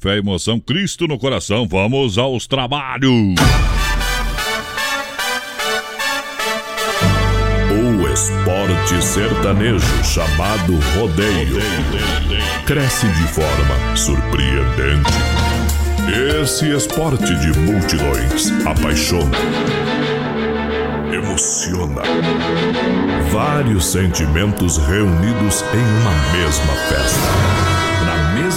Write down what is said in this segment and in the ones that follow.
Fé, emoção, Cristo no coração. Vamos aos trabalhos. O esporte sertanejo chamado rodeio cresce de forma surpreendente. Esse esporte de multidões apaixona, emociona. Vários sentimentos reunidos em uma mesma festa. Na mesma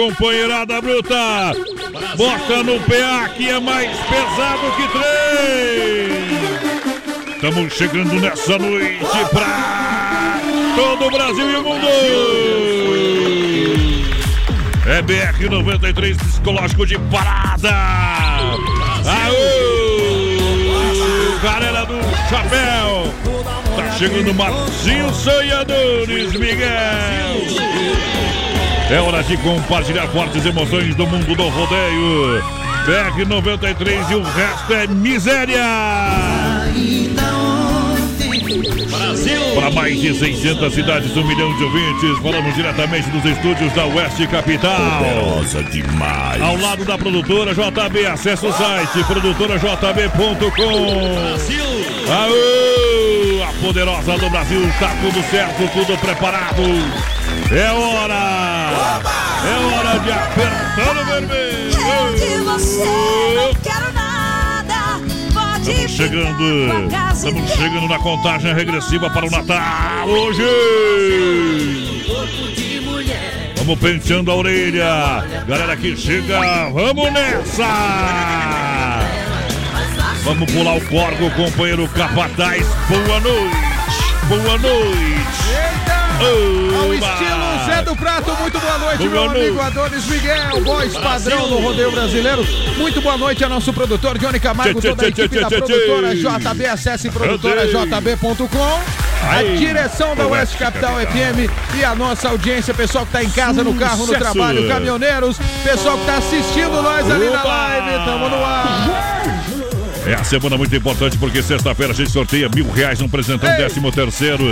Companheirada bruta, bota no PA que é mais pesado que três. Estamos chegando nessa noite pra todo o Brasil e o mundo. É BR 93 psicológico de parada. Aô, galera do chapéu. Tá chegando Marcinho Sonhadores, Miguel. É hora de compartilhar fortes emoções do mundo do rodeio. BR 93 e o resto é miséria. Brasil! Para mais de 600 cidades, um milhão de ouvintes, falamos diretamente dos estúdios da Oeste Capital. Poderosa demais. Ao lado da produtora JB, acesse o site produtorajb.com. Brasil! Aô! A poderosa do Brasil, tá tudo certo, tudo preparado. É hora! Hora de apertar o vermelho! Eu de você não quero nada. Pode Estamos chegando, estamos chegando na contagem regressiva para o Natal hoje. Vamos penteando a orelha, galera que chega, vamos nessa! Vamos pular o corgo, companheiro Capataz. Boa noite, boa noite. Ao estilo Zé do Prato, muito boa noite, Boa meu noite. amigo Adonis Miguel, voz padrão do rodeio brasileiro. Muito boa noite a nosso produtor Johnny Camargo, toda a tchê, equipe tchê, da produtora. JB, acesse produtorajb.com. A direção da Oeste Oeste Capital. FM e a nossa audiência, pessoal que tá em casa, no carro, no trabalho, caminhoneiros, pessoal que tá assistindo nós ali na live, tamo no ar. É a semana muito importante porque sexta-feira a gente sorteia mil reais no presentão Ei. décimo terceiro.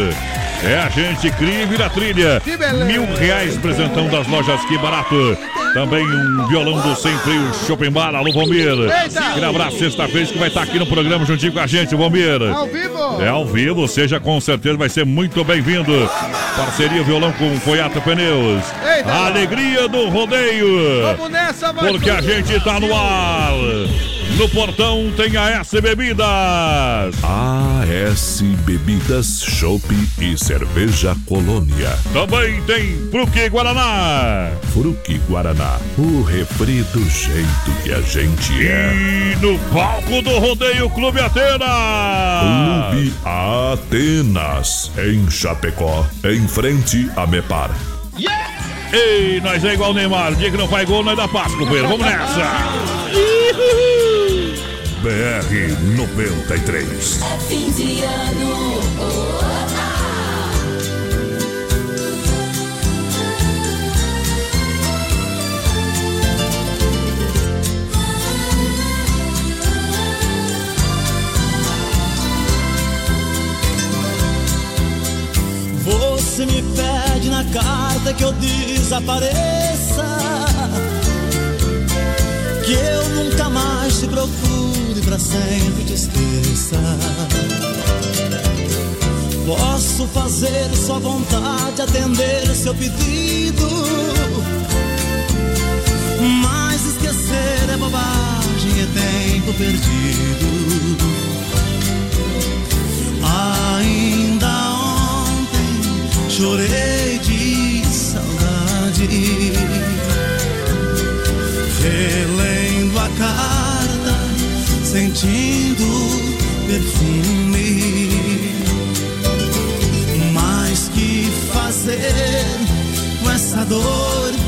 É a gente cria e vira trilha. Mil reais presentão das lojas Que Barato. Também um violão do Sem Freio Shopping Bar. Alô. Eita. Aquele abraço sexta-feira que vai estar aqui no programa juntinho com a gente, Vomir. Ao vivo. É ao vivo, seja com certeza vai ser muito bem-vindo. Parceria violão com Foiato Pneus. Eita. Alegria do rodeio. Vamos nessa, vai. Porque a gente tá no ar. No portão tem a S Bebidas. AS Bebidas, Chopp e Cerveja Colônia. Também tem Fruque Guaraná. Fruque Guaraná, o refri do jeito que a gente é. E no palco do Rodeio Clube Atena. Clube Atenas, em Chapecó, em frente a Mepar. Ei, nós é igual o Neymar. Dia que não faz gol, nós dá passo, companheiro. Vamos nessa. BR 93. Fim de ano. Você me pede na carta que eu desapareça. Que eu nunca mais te procure pra sempre te esqueça. Posso fazer sua vontade, atender seu pedido. Mas esquecer é bobagem, é tempo perdido. Ainda ontem chorei de saudade, relendo a carta, sentindo perfume. Mas que fazer? dor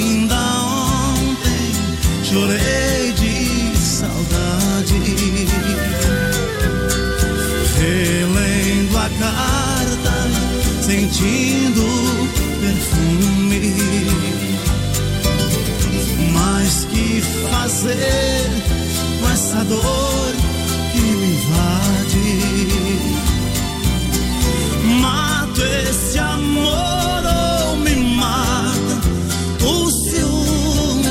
fazer com essa dor que me invade? Mato esse amor ou me mata o ciúme?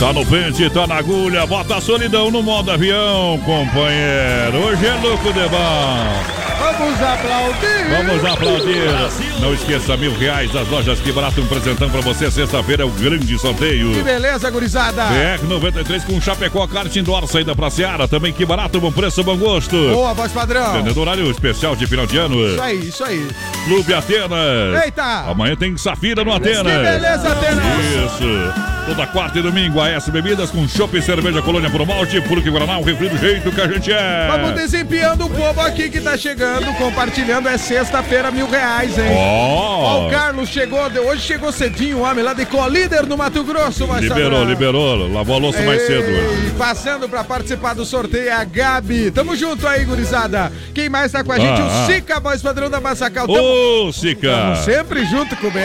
Tá no pente, tá na agulha, bota a solidão no modo avião, companheiro. Hoje é louco de bom. Vamos aplaudir. Vamos aplaudir. Não esqueça, mil reais das lojas que barato um presentão pra você. Sexta-feira é o grande sorteio. Que beleza, gurizada. BR-93 com Chapecó, kart indoor, saída pra Seara. Também que barato, bom preço, bom gosto. Boa, voz padrão. Vendendo horário especial de final de ano. Isso aí, isso aí. Clube Atenas. Eita. Amanhã tem Safira no Atenas. Que beleza, Atenas. Isso. Toda quarta e domingo, AS Bebidas com chopp e cerveja Colônia por Malte, porque Guaraná, o refri do jeito que a gente é. Vamos desempenhando o povo aqui que tá chegando, compartilhando. É sexta-feira, mil reais, hein? Ó, Ó, o Carlos chegou, de- hoje chegou cedinho, o homem lá de Colíder no Mato Grosso, vai liberou, saber. liberou. Lavou a louça mais cedo. Ei, Passando pra participar do sorteio é a Gabi. Tamo junto aí, gurizada. Quem mais tá com a gente? Ah, o ah. Sica, voz padrão da Massacal. Ô, Sica! sempre junto com o BR.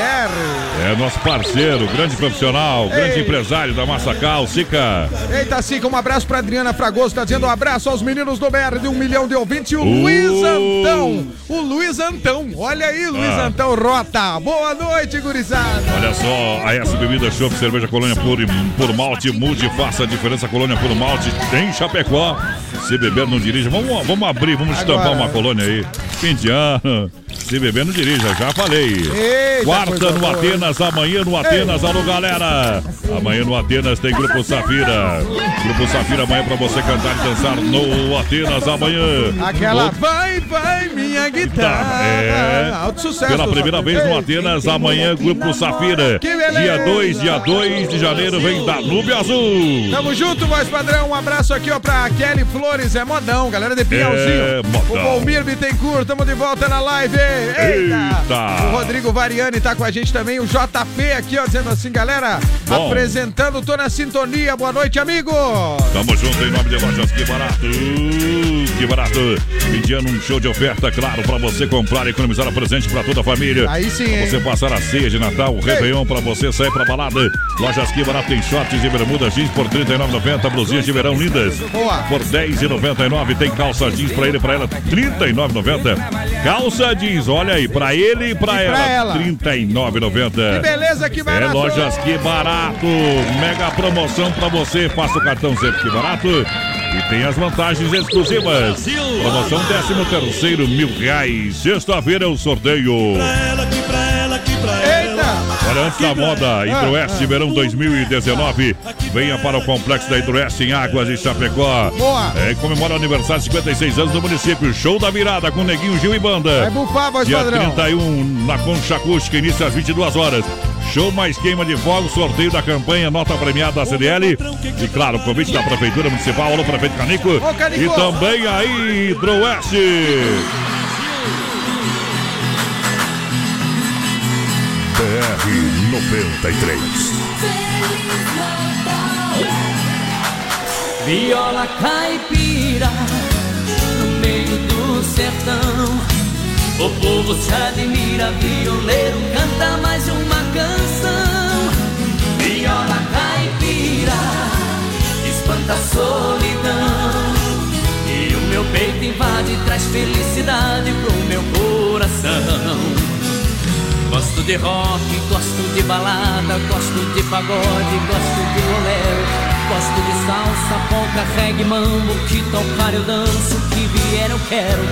É nosso parceiro, grande profissional, grande Ei. empresário da Massacal, Sica. Eita, Sica, um abraço pra Adriana Fragoso. Tá dizendo um abraço aos meninos do BR de um milhão de ouvintes. E o Uh. Luiz Antão. O Luiz Antão. Olha aí, Luiz Ah. Antão Rota. Boa noite, gurizada. Olha só, a S Bebida Chopp, cerveja Colônia por, por malte, mude, faça a diferença Colônia por malte, tem Chapecó. Se beber, não dirija. Vamos, vamos abrir, vamos estampar Agora. uma colônia aí. Fim de ano. Se beber, não dirija, já falei. Eita, Quarta no boa. Atenas, amanhã no Atenas. Alô, galera. Amanhã no Atenas tem Grupo Safira. Grupo Safira amanhã pra você cantar e dançar no Atenas amanhã. Aquela Outro- vai, vai, minha guitarra. É. Alto sucesso. Pela primeira vez no Atenas, amanhã, Grupo Safira. Dia 2, dia 2 de janeiro, vem da Nube Azul. Tamo junto, voz padrão. Um abraço aqui, ó, pra Kelly Flores, é modão, galera de Piauzinho. É modão. O Palmir Bittencourt, tamo de volta na live. Eita. Eita. O Rodrigo Variani tá com a gente também, o JP aqui, ó, dizendo assim, galera, Bom. apresentando, tô na sintonia, boa noite, amigo. Tamo junto em nome de lojas, que barato, que barato. Mediano um show de oferta, claro, pra você comprar e economizar a presente pra toda a família. Aí sim, pra você hein? passar a ceia de Natal, o Ei. Réveillon, pra você sair pra balada. Lojas, que barato, tem shorts de bermudas jeans por R$ 39,90, blusinhas de verão lindas. Boa. Por 10 14,99. Tem calça jeans pra ele e pra ela, R$ 39,90. Calça jeans, olha aí, pra ele e pra, e ela, R$ 39,90. Que beleza, que é barato! É Lojas Que Barato. Mega promoção pra você. Faça o cartão sempre que barato. E tem as vantagens exclusivas. Promoção 13 terceiro mil reais. Sexta-feira é o sorteio. Pra ela que Olha, antes da moda, Hidroeste Verão 2019. Venha para o complexo da Hidroeste em Águas de Chapecó. Boa. É, comemora o aniversário de 56 anos do município. Show da virada com Neguinho Gil e Banda. Vai bufar, voz Dia padrão. 31 na Concha Acústica, início às 22 horas. Show mais queima de fogo, sorteio da campanha, nota premiada da CDL. E claro, convite da Prefeitura Municipal, alô Prefeito Canico. Ô, Canico. E também a Hidroeste. BR 93. Viola caipira no meio do sertão. O povo se admira, violeiro canta mais uma canção. Viola caipira espanta a solidão. E o meu peito invade, traz felicidade pro meu coração. Gosto de rock, gosto de balada, gosto de pagode, gosto de bolero, gosto de salsa, polca, reggae, mambo, que tocar eu danço, que vier eu quero.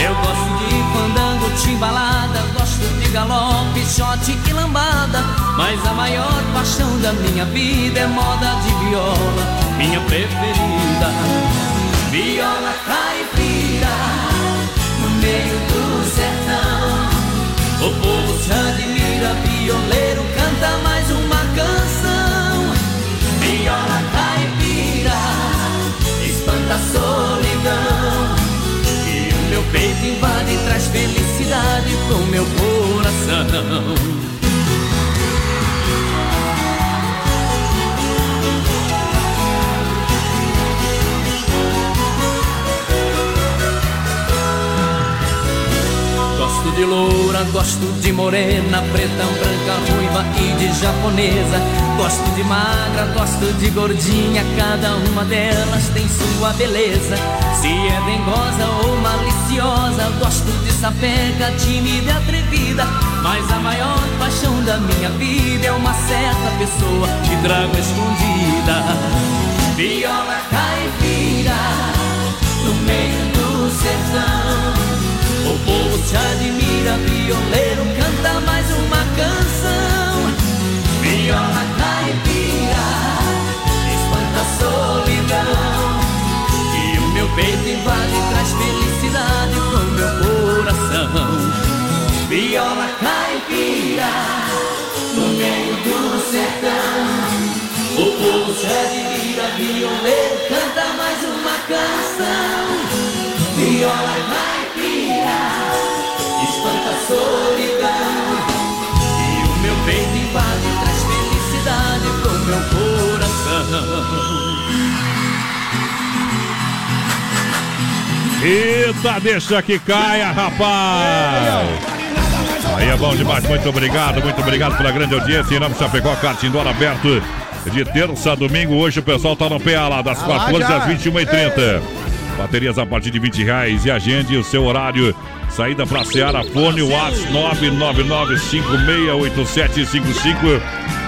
Eu gosto de fandango, timbalada, gosto de galope, shot e lambada, mas a maior paixão da minha vida é moda de viola, minha preferida. Viola caipira, no meio do sertão. O povo se admira, violeiro canta mais uma canção. Viola caipira, espanta a solidão. E o meu peito invade traz felicidade pro meu coração. Gosto de morena, preta, branca, ruiva e de japonesa. Gosto de magra, gosto de gordinha, cada uma delas tem sua beleza. Se é dengosa ou maliciosa, gosto de sapeca, tímida e atrevida. Mas a maior paixão da minha vida é uma certa pessoa que trago escondida. Viola caipira, no meio do sertão. O povo se admira, violeiro canta mais uma canção. Viola caipira, espanta a solidão. E o meu peito invade traz felicidade pro meu coração. Viola caipira, no meio do sertão. O povo se admira, violeiro canta mais uma canção. Viola caipira, solidão. E o meu peito invade traz felicidade pro meu coração. Eita, deixa que caia, rapaz! Aí é bom demais, muito obrigado, muito obrigado pela grande audiência. Em nome de Chapecó, kart indoor aberto de terça a domingo. Hoje o pessoal tá no PA lá, das Ah, lá 14 já. às 21h30. Baterias a partir de 20 reais e agende o seu horário. Saída pra Seara, fone WhatsApp 999568755.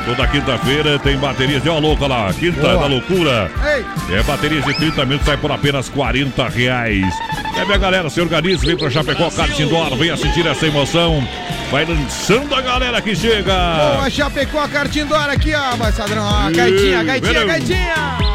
Toda quinta-feira tem baterias de ó louca lá, quinta Boa. da loucura. Ei, É, baterias de 30 minutos sai por apenas 40 reais. É, minha galera, se organize, vem pra Chapecó, Kart Indoor, venha sentir essa emoção. Vai lançando a galera que chega. boa, Chapecó, Cartindora aqui, ó, vai Sadrão, ó, gaitinha, gaitinha, gaitinha.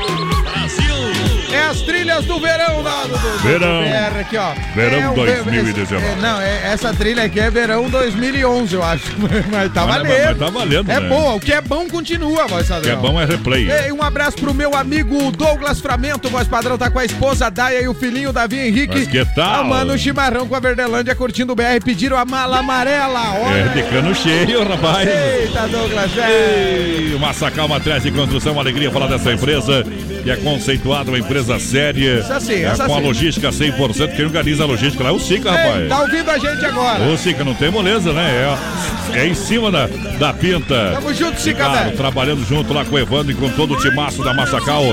É as trilhas do verão lá do, do, do Verão. BR aqui, ó. Verão É o- 2019. é, não, é- essa trilha aqui é verão 2011, eu acho. Mas tá Mas- valendo. mas tá valendo, É né? boa, o que é bom continua, voz O que é bom é replay. Ei, um abraço pro meu amigo Douglas Framento, voz padrão, tá com a esposa Daia e o filhinho Davi Henrique. Mas que tal? Amando o chimarrão com a Verdelândia, curtindo o BR, pediram a mala amarela. Olha. É de cano cheio, rapaz. Eita, Douglas, é. Ei, Massacal Materiais de Construção, uma alegria falar dessa empresa que é conceituada, uma empresa séria. É, com a sim. logística 100%. Quem organiza a logística lá é o Sica, Ei, rapaz. tá ouvindo a gente agora? Ô, Sica, não tem moleza, né? É, é em cima da, da pinta. Tamo junto, Sica, Claro, velho. trabalhando junto lá com o Evandro e com todo o timaço da Massacal,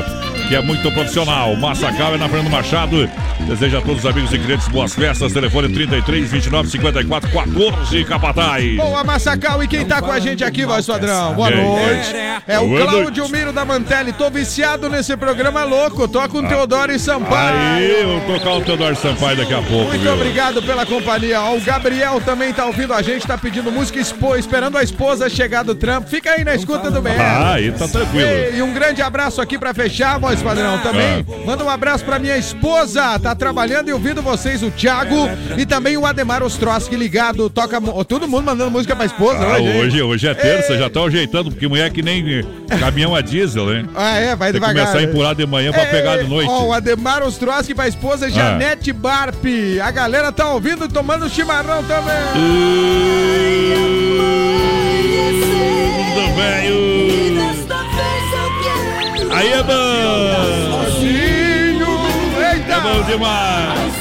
que é muito profissional. Massacal é na Fernando Machado. Deseja a todos os amigos e clientes boas festas. Telefone 33 29 54 14 Capataz. Boa, Massacal, e quem tá com a gente aqui, voz padrão? Boa noite. quem? É o Boa Cláudio. Miro da Mantelli. Tô viciado nesse programa louco. Tô com o Teodoro e Sampaio. Aí, eu vou tocar o Teodoro Sampaio daqui a pouco, Muito viu? obrigado pela companhia. O Gabriel também tá ouvindo a gente, tá pedindo música, expo- esperando a esposa chegar do trampo. Fica aí na escuta do BR. Ah, aí tá tranquilo. Ei, E um grande abraço aqui pra fechar, voz padrão, também. Ah. Manda um abraço pra minha esposa, tá trabalhando e ouvindo vocês, o Thiago e também o Ademar Ostroski ligado, toca, todo mundo mandando música pra esposa Ah, hoje. hoje, hoje é terça, Ei. já tá ajeitando, porque mulher é que nem caminhão a diesel, né? Ah, é, vai Tem devagar. começar a empurrar de manhã pra Ei, pegar de noite. Ó, o Ademar Ostroski pra esposa Janete Barp. A galera tá ouvindo e tomando chimarrão também. Mundo velho. Aí é bom. Bom demais.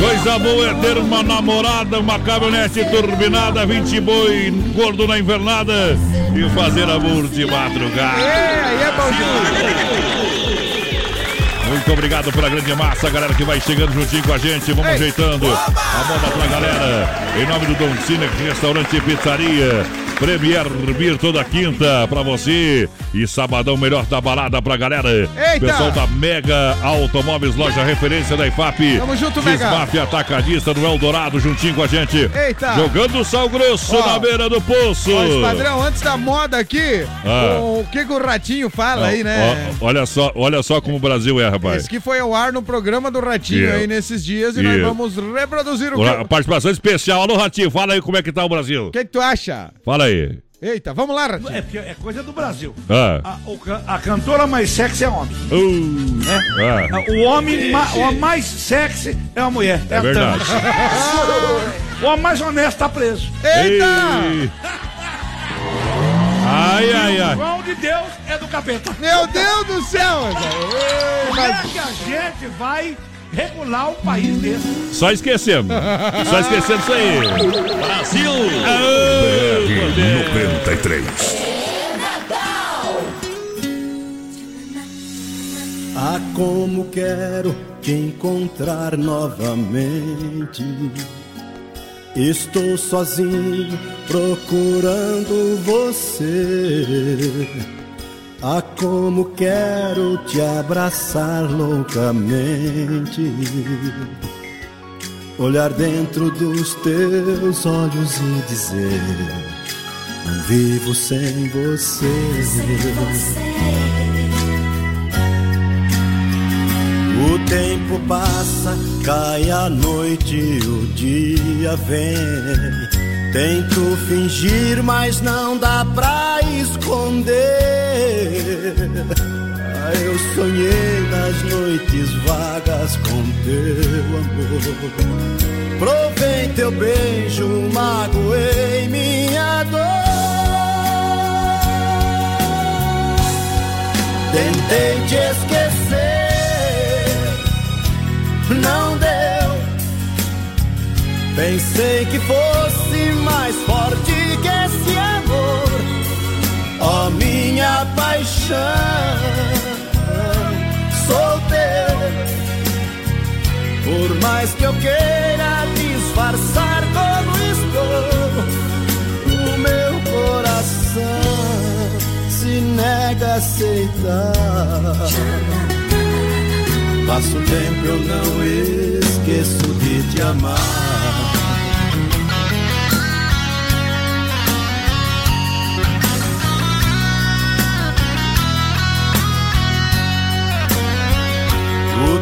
Coisa boa é ter uma namorada, uma caminhonete turbinada, 20 boi, gordo na invernada e fazer amor de madrugada. É, aí é bom demais. Muito obrigado pela grande massa, galera que vai chegando juntinho com a gente. Vamos Ei. ajeitando a moda pra galera. Em nome do Don Cine, Restaurante e Pizzaria. Premier Beer toda quinta pra você. E sabadão melhor da balada pra galera. Eita. Pessoal da Mega Automóveis, loja referência da IFAP. Tamo junto, Mega. Desmafia Atacadista do Eldorado, juntinho com a gente. Eita. Jogando sal grosso na beira do poço. Mas, padrão, antes da moda aqui, Ah. o, o que, que o Ratinho fala aí, né? Ó, olha só, olha só como o Brasil é, rapaz. Esse que foi ao ar no programa do Ratinho Yeah. aí nesses dias e nós Yeah. vamos reproduzir o que... Participação especial. Alô, Ratinho, fala aí como é que tá o Brasil. O que, que tu acha? Fala aí. Eita, vamos lá, Ratinho. É, porque é coisa do Brasil. Ah. A, o a cantora mais sexy é homem. Uh, Né? ah. O homem ma- o mais sexy é a mulher. É, É a verdade. Tânia. o homem mais honesto tá preso. Eita! Ei. Ai, ai, O ai. João de Deus é do capeta. Meu Deus do céu! Como é que a gente vai regular um país desse? Só esquecendo. Só esquecendo isso aí. Brasil. Ah, 93. Ah, como quero te encontrar novamente. Estou sozinho procurando você. Ah, como quero te abraçar loucamente. Olhar dentro dos teus olhos e dizer: Não vivo sem você. O tempo passa, cai a noite, o dia vem. Tento fingir, mas não dá pra esconder. Ah, eu sonhei nas noites vagas com teu amor. Provei teu beijo, magoei minha dor. Tentei te esquecer, não deu. Pensei que fosse mais forte que esse amor, ó minha paixão. Sou teu, por mais que eu queira disfarçar como estou, o meu coração se nega a aceitar. Passo tempo eu não esqueço de te amar.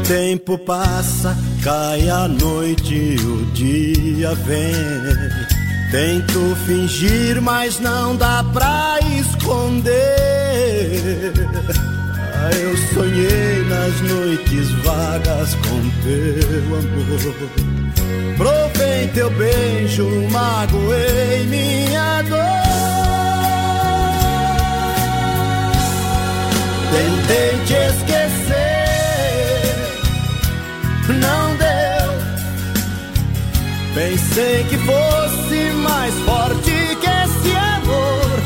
Tempo passa, cai a noite, o dia vem. Tento fingir, mas não dá pra esconder. Ah, eu sonhei nas noites vagas com teu amor. Provei teu beijo, magoei minha dor. Tentei te esquecer, não deu. Pensei que fosse mais forte que esse amor,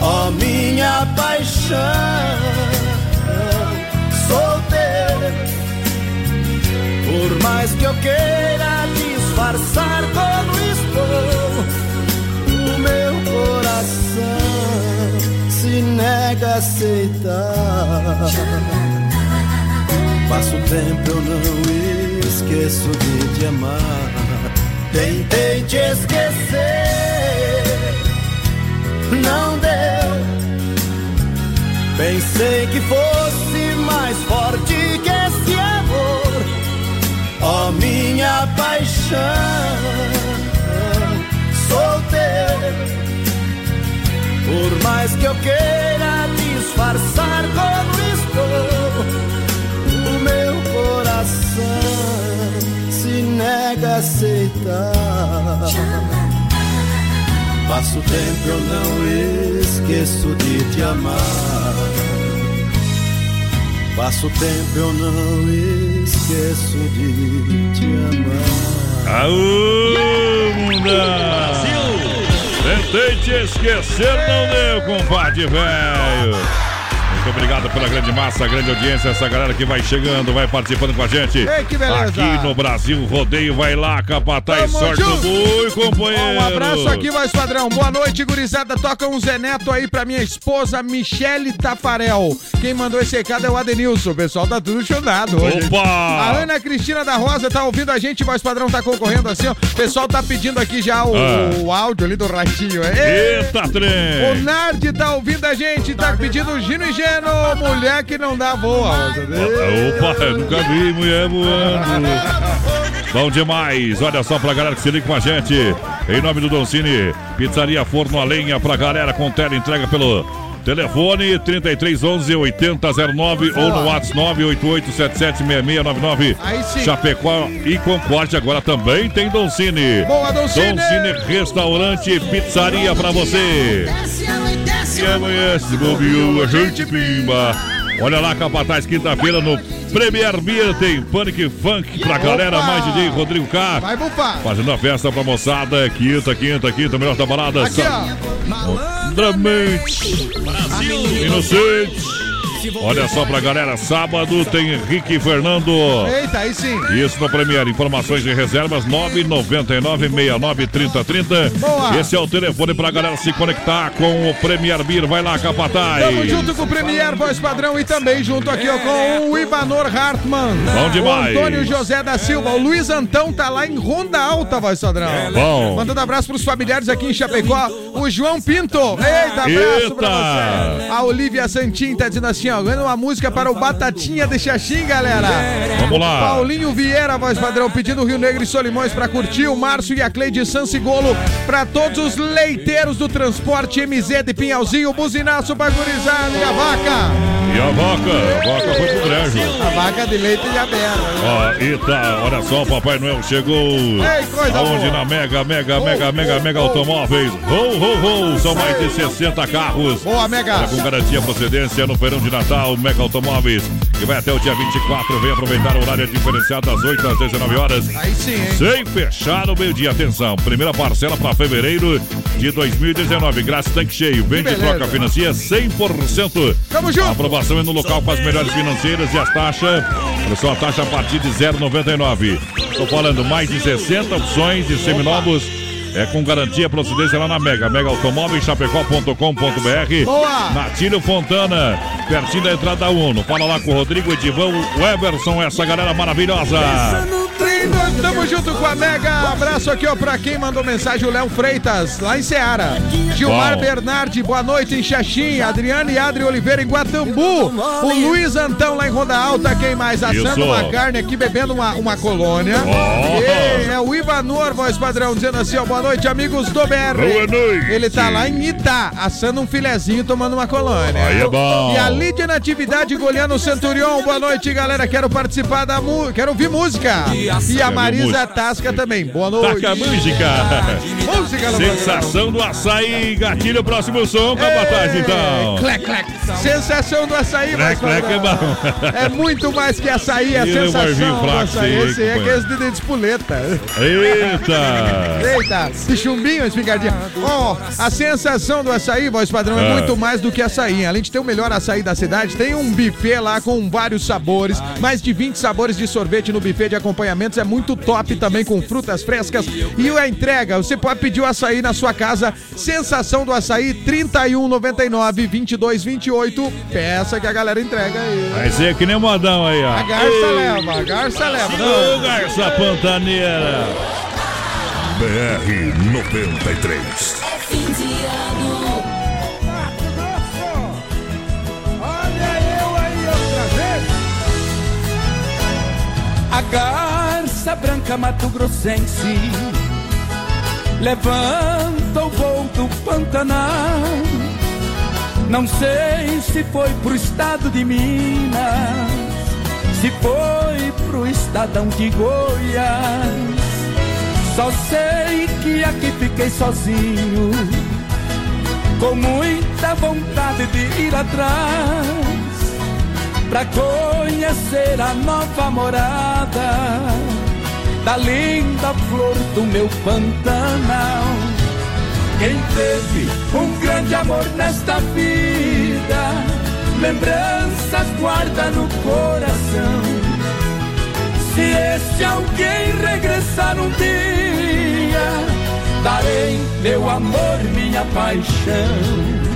ó minha paixão. Sou teu, por mais que eu queira disfarçar como estou, o meu coração se nega a aceitar. Passo tempo eu não esqueço de te amar. Tentei te esquecer, não deu. Pensei que fosse mais forte que esse amor, ó minha paixão. Sou teu. Por mais que eu queira disfarçar como aceitar. Passo tempo eu não esqueço de te amar. Passo tempo eu não esqueço de te amar. Aô, mundão! Tentei te esquecer, não deu, compadre velho. Muito obrigado pela grande massa, grande audiência, essa galera que vai chegando, vai participando com a gente. Ei, que beleza. Aqui no Brasil, rodeio, vai lá, capataz, sorte do boi, companheiro. Um abraço aqui, voz padrão. Boa noite, gurizada. Toca um Zé Neto aí pra minha esposa, Michele Tafarel. Quem mandou esse recado é o Adenilson. O pessoal tá tudo chonado hoje. A Opa! Ana Cristina da Rosa tá ouvindo a gente, voz padrão tá concorrendo assim, ó. O pessoal tá pedindo aqui já o, Ah. o áudio ali do ratinho. Ei, Eita, o trem! Nard tá ouvindo a gente, tá pedindo Gino e Geno, mulher que não dá boa. Opa, eu nunca vi mulher voando. Bom demais, olha só pra galera que se liga com a gente. Em nome do Doncini, Pizzaria Forno a Lenha pra galera com tela entrega pelo telefone 3311 8009 ou no WhatsApp 988776699. Aí sim. Chapecó e Concorde agora também tem Doncini. Boa, Doncini! Doncini Restaurante e Pizzaria pra você. E amanhã se bobeou, a gente pimba. Olha lá, Capataz, quinta-feira no Premier Beer tem Panic Funk pra galera, mais DJ Rodrigo K. Vai bufar. Fazendo a festa pra moçada, quinta, quinta, quinta, melhor da balada. Aqui, ó. Dramente. Inocente. Olha só pra galera, sábado tem Henrique e Fernando. Eita, aí sim. Isso no Premier. Informações e reservas 999-693030. Boa. Esse é o telefone pra galera se conectar com o Premier Beer. Vai lá, Capataz. Tamo junto com o Premier Voz Padrão e também junto aqui ó, com o Ivanor Hartmann. Bom demais. O Antônio José da Silva. O Luiz Antão tá lá em Ronda Alta, Voz Padrão. Bom. Mandando abraço pros familiares aqui em Chapecó. O João Pinto. Eita, abraço pra Eita. você. A Olivia Santin tá dizendo assim, ó, ganhando uma música para o Batatinha de Xaxim, galera. Vamos lá. Paulinho Vieira, voz padrão, pedindo Rio Negro e Solimões pra curtir. O Márcio e a Cleide Sansigolo pra todos os leiteiros do transporte MZ de Pinhalzinho. Buzinaço pra gurizada e a vaca. E a vaca? A vaca foi pro brejo. A vaca de leite de aberta. Ó, eita, olha só, o Papai Noel chegou. Ei, coisa Aonde boa. na Mega, Mega, Oh, Mega, Mega, oh, Mega oh. Automóveis. Ho, ho, ho. São mais de 60 carros. Boa, Mega. Com garantia procedência no verão de Natal, Mega Automóveis, que vai até o dia 24. Vem aproveitar o horário diferenciado das 8 às 19 horas. Aí sim, hein? Sem fechar o meio-dia. Atenção, primeira parcela para fevereiro de 2019. Grátis tanque cheio. Vende, troca, financia 100%. Tamo junto. aprovação é no local com as melhores financeiras e as taxas. Olha só, a taxa a partir de 0,99. Estou falando mais de 60 opções de seminovos. É com garantia procedência lá na Mega. Mega Automóveis, chapecó.com.br. Boa. Natílio Fontana, pertinho da entrada 1. Fala lá com o Rodrigo Edivão, o Everson, essa galera maravilhosa. Tamo junto com a Mega. Abraço aqui, ó, pra quem mandou mensagem, o Léo Freitas, lá em Seara. Gilmar Bom. Bernardi, boa noite em Xaxim. Adriane e Adri Oliveira em Guatambu. O Luiz Antão lá em Ronda Alta. Quem mais? Assando Isso. uma carne aqui, bebendo uma, uma colônia. Ó. E é o Ivanor, voz padrão, dizendo assim, ó, boa noite, amigos do BR. Boa noite. Ele tá lá em Itá, assando um filezinho, tomando uma colônia. Aí é bom. E a Lídia Natividade Goleano Centurion, boa noite, galera. Quero participar da música, quero ouvir música. E a Quer Marisa? Tasca também, boa noite. Taca a música. Música no Sensação do açaí, gatilho, próximo som, capataz, Ei, então. Clec, clec. Sensação do açaí, Clec, clec é bom. É muito mais que açaí, é a E sensação do açaí. Esse é companheiro. aqueles de, de espoleta. Eita! Eita, de chumbinho, espingardinha. Ó, a sensação do açaí, voz padrão, é Ah. muito mais do que açaí. Além de ter o melhor açaí da cidade, tem um buffet lá com vários sabores. Mais de 20 sabores de sorvete no buffet de acompanhamentos. É muito top também com frutas frescas. E a entrega, você pode pedir o açaí na sua casa. Sensação do açaí, 31,99, 22,28. Peça que a galera entrega aí. Vai ser que nem o modão aí, ó. A garça leva, a garça leva. Não. Ô, garça pantaneira! BR 93. Fim de ano, Olha eu aí outra vez. A garça branca Mato Grossense levanta o voo do Pantanal. Não sei se foi pro estado de Minas, se foi pro estadão de Goiás. Só sei que aqui fiquei sozinho, com muita vontade de ir atrás pra conhecer a nova morada da linda flor do meu Pantanal. Quem teve um grande amor nesta vida, lembranças guarda no coração. Se esse alguém regressar um dia, darei meu amor, minha paixão.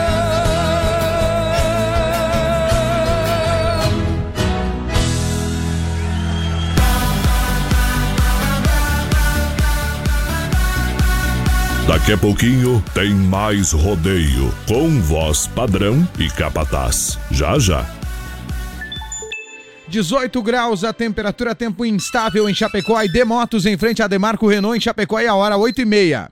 Daqui a pouquinho tem mais rodeio com voz padrão e capataz. Já já. 18 graus a temperatura, tempo instável em Chapecó e Demotos em frente a Demarco Renault em Chapecó e a hora 8 e meia.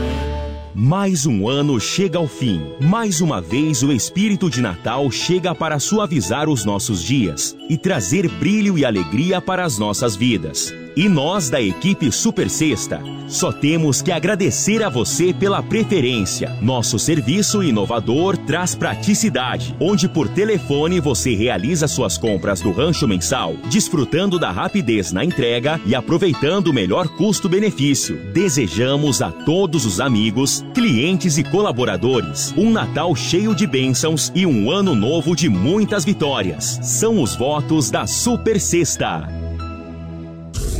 Mais um ano chega ao fim. Mais uma vez o espírito de Natal chega para suavizar os nossos dias e trazer brilho e alegria para as nossas vidas. E nós da equipe Super Sexta só temos que agradecer a você pela preferência. Nosso serviço inovador traz praticidade, onde por telefone você realiza suas compras do rancho mensal, desfrutando da rapidez na entrega e aproveitando o melhor custo-benefício. Desejamos a todos os amigos, clientes e colaboradores um Natal cheio de bênçãos e um ano novo de muitas vitórias. São os votos da Super Sexta.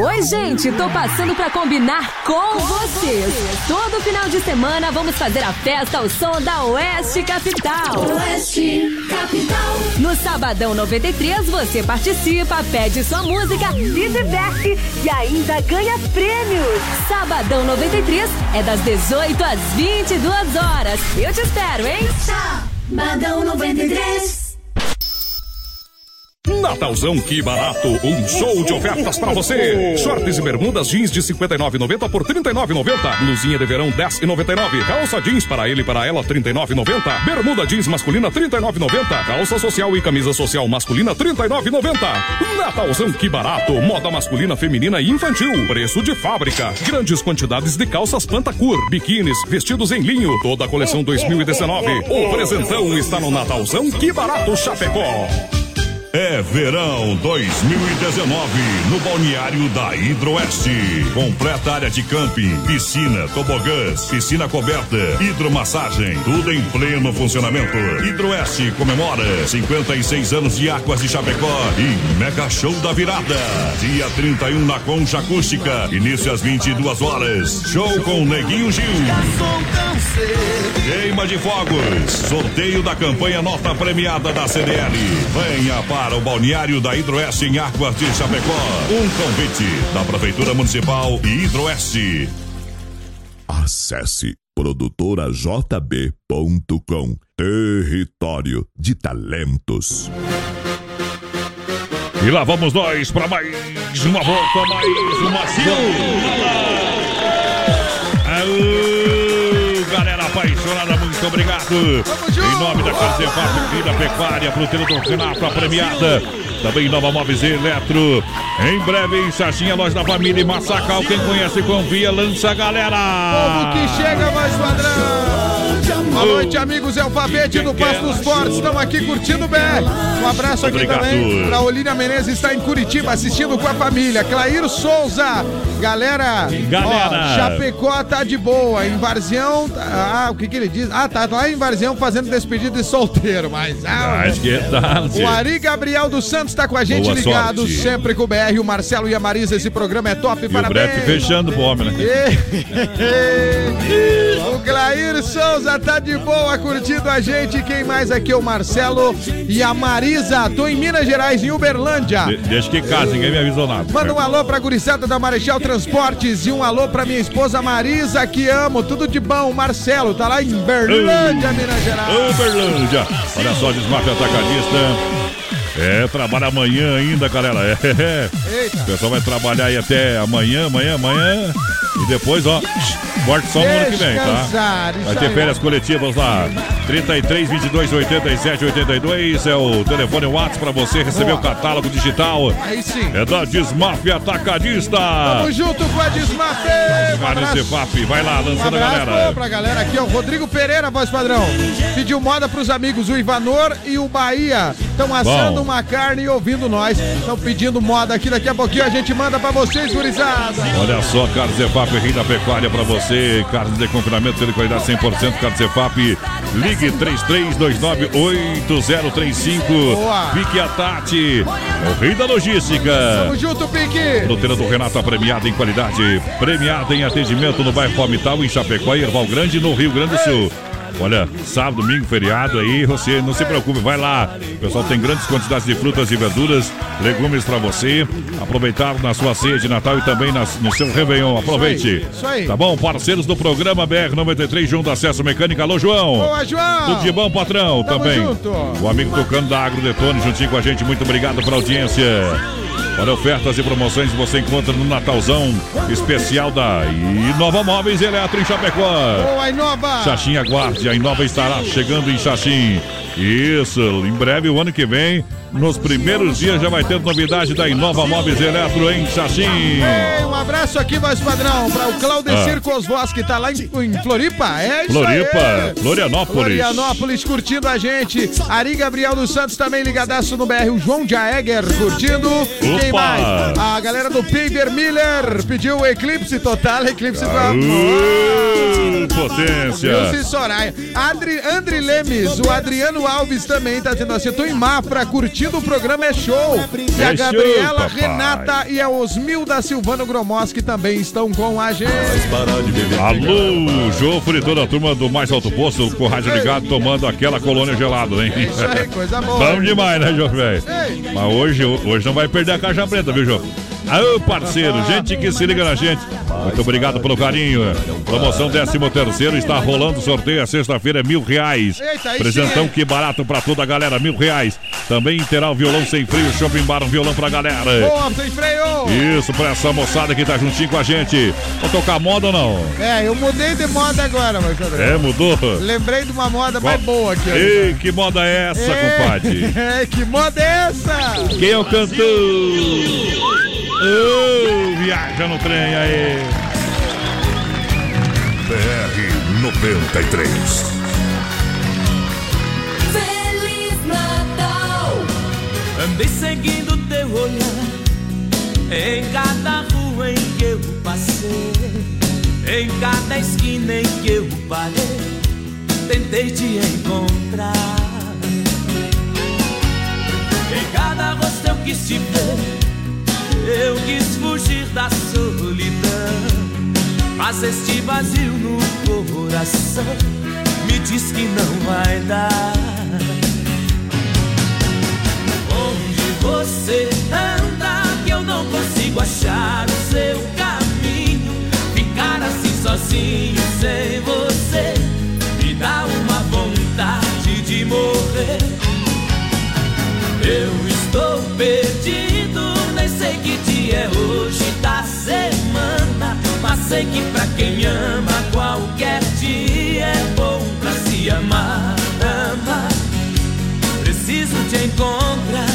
Oi, gente, tô passando pra combinar com vocês. Todo final de semana vamos fazer a festa ao som da Oeste Capital. Oeste Capital. No Sabadão 93, você participa, pede sua música, se diverte e ainda ganha prêmios. Sabadão 93 é das 18 às 22 horas. Eu te espero, hein? Sabadão 93. Natalzão, que barato! Um show de ofertas para você! Shorts e bermudas jeans de 59,90 por 39,90. Blusinha de verão 10,99. Calça jeans para ele e para ela 39,90. Bermuda jeans masculina 39,90. Calça social e camisa social masculina 39,90. Natalzão, que barato! Moda masculina, feminina e infantil. Preço de fábrica. Grandes quantidades de calças Pantacur, biquínis, vestidos em linho. Toda a coleção 2019. O presentão está no Natalzão, que barato Chapecó. É verão 2019 no balneário da Hidroeste. Completa área de camping, piscina, tobogãs, piscina coberta, hidromassagem, tudo em pleno funcionamento. Hidroeste comemora 56 anos de Águas de Chapecó e Mega Show da Virada. Dia 31 na Concha Acústica, início às 22 horas. Show com Neguinho Gil. Queima de fogos, sorteio da campanha nota premiada da CDL. Venha para o balneário da Hidroeste em Águas de Chapecó. Um convite da Prefeitura Municipal e Hidroeste. Acesse produtorajb.com Território de Talentos. E lá vamos nós para mais uma volta, mais uma Aô, galera apaixonada, muito obrigado. Em nome da Carzefap, Vida Pecuária, Fruteira do Renato, a premiada. Também Nova Móveis Eletro. Em breve em Xaxinha, loja da família e Massacal. Quem conhece, confia, lança a galera. Povo que chega, mais padrão. Boa noite, amigos. É o Fabete do Passo dos Fortes. Estamos aqui curtindo o BR. Um abraço aqui Obrigado. também para Olíria Menezes, está em Curitiba assistindo com a família. Clair Souza. Galera, Galera. Ó, Chapecó tá de boa. Em Varzião. tá- Ah, o que que ele diz? Ah, tá lá em Varzião fazendo despedida de solteiro. Mas. Ah, Acho que tá. o Ari Gabriel dos Santos está com a gente Boa ligado sorte. sempre com o BR. O Marcelo e a Marisa. Esse programa é top. E o Parabéns. breve fechando pro homem, né? o Clair Souza tá de boa curtindo a gente. Quem mais aqui? O Marcelo e a Marisa. Tô em Minas Gerais, em Uberlândia. De- deixa que casa, ninguém me avisou nada. Manda um alô pra gurizada da Marechal Transportes e um alô pra minha esposa Marisa, que amo. Tudo de bom. Marcelo tá lá em Berlândia, Minas Gerais. Uberlândia. Olha só, desmafe atacadista. É, trabalha amanhã ainda, galera. É. Eita. O pessoal vai trabalhar aí até amanhã, amanhã, amanhã. E depois, ó, morte só no ano que vem, tá? Vai ter férias coletivas lá. 33 22 87 82 é o telefone WhatsApp pra você receber o catálogo digital. Aí sim. É da Desmaf Atacadista. Tamo junto com a Desmafe. Um vai lá, Um lançando a abraço galera. pra, pra galera aqui, ó. Rodrigo Pereira, voz padrão. Pediu moda pros amigos, o Ivanor e o Bahia. Estão assando Bom. uma carne e ouvindo nós. Estão pedindo moda aqui. Daqui a pouquinho a gente manda pra vocês, gurizada. Olha só, Carlos Zefap, Rei da Pecuária pra você. Carnes de confinamento, de qualidade 100%. Carlos Zefap, ligue 33298035. Boa. Pique a Tati, o Rei da Logística. Tamo junto, Pique. Fruteira do Renato, a premiada em qualidade, premiada em atendimento no bairro Palmital, em Chapecó e Erval Grande, no Rio Grande do Sul. Olha, sábado, domingo, feriado aí, você não se preocupe, vai lá. O pessoal tem grandes quantidades de frutas e verduras, legumes pra você aproveitar na sua ceia de Natal e também nas- no seu Réveillon. Aproveite. Isso aí. Tá bom? Parceiros do programa BR-93, junto Acesso Mecânica. Alô, João. Boa, João. Tudo de bom, patrão? Tamo também. junto. O amigo tocando da Agro Detone juntinho com a gente. Muito obrigado pela audiência. Olha, ofertas e promoções você encontra no Natalzão especial da Inova Móveis Eletro em Chapecó. Boa, Inova. Xaxim aguarde, a Inova estará chegando em Xaxim. Isso, em breve, o ano que vem, nos primeiros dias já vai ter novidade da Inova Móveis Eletro em Xaxim. Ei, um abraço aqui, voz padrão, para o Claudecir Ah. Cosvos, que tá lá em, em Floripa. É isso Floripa, aí. Florianópolis. Florianópolis curtindo a gente. Ari Gabriel dos Santos também ligadaço no BR. O João Jaeger curtindo. Quem Opa. mais? A galera do Paver Miller pediu o Eclipse Total, Eclipse Amor. Uh, potência. Wilson Soraya. Adri, Andri Lemes, o Adriano Alves também tá dizendo assim: tô em Mafra, curtindo o programa, é show. E a É show, Gabriela. Renata e a Osmilda Silvano Gromoski também estão com a gente. Alô, Jofre, toda a turma do Mais Alto Posto, com o rádio ligado, tomando aquela colônia gelada, hein? É isso aí, coisa boa. Bom demais, né, Jofre? Mas hoje, hoje não vai perder a caixa preta, viu, Jofre? Aô, parceiro, gente que se liga na gente. Muito obrigado pelo carinho. Promoção 13 terceiro, está rolando sorteio. A sexta-feira é mil reais. Presentão que barato pra toda a galera, mil reais. Também terá o violão sem freio, shopping bar, um violão pra galera. Boa, sem freio! Isso, pra essa moçada que tá juntinho com a gente. Vou tocar moda ou não? É, eu mudei de moda agora, mas É, mudou? Lembrei de uma moda mais boa aqui. Ei, que moda é essa, compadre? É, que moda é essa? Quem é o cantor? Ô, viaja no trem aí. BR 93. Feliz Natal. Andei seguindo teu olhar em cada rua em que eu passei, em cada esquina em que eu parei, tentei te encontrar. Em cada rosto eu quis te ver, eu quis fugir da solidão, mas este vazio no coração me diz que não vai dar. Onde você anda que eu não consigo achar o seu caminho? Ficar assim sozinho sem você me dá uma vontade de morrer. Eu estou perdido é hoje da semana. Mas sei que pra quem ama, qualquer dia é bom pra se amar. Ama, preciso te encontrar.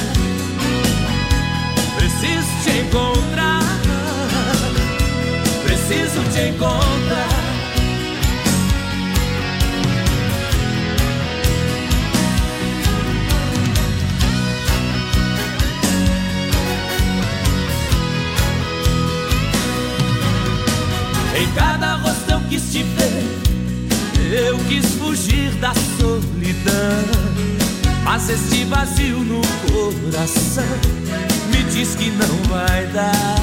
Preciso te encontrar. Preciso te encontrar. Cada rosto eu quis te ver, eu quis fugir da solidão. Mas este vazio no coração me diz que não vai dar.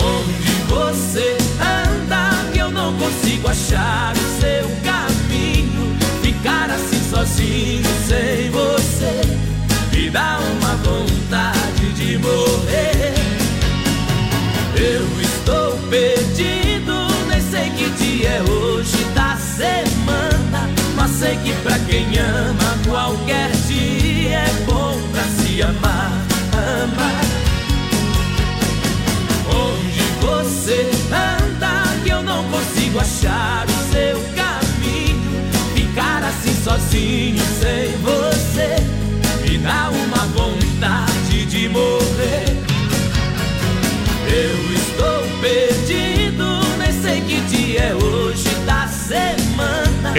Onde você anda eu não consigo achar o seu caminho? Ficar assim sozinho sem você me dá uma vontade de morrer. Eu estou perdido, nem sei que dia é hoje da semana. Mas sei que pra quem ama, qualquer dia é bom pra se amar. Amar. Onde você anda, que eu não consigo achar o seu caminho. Ficar assim sozinho sem você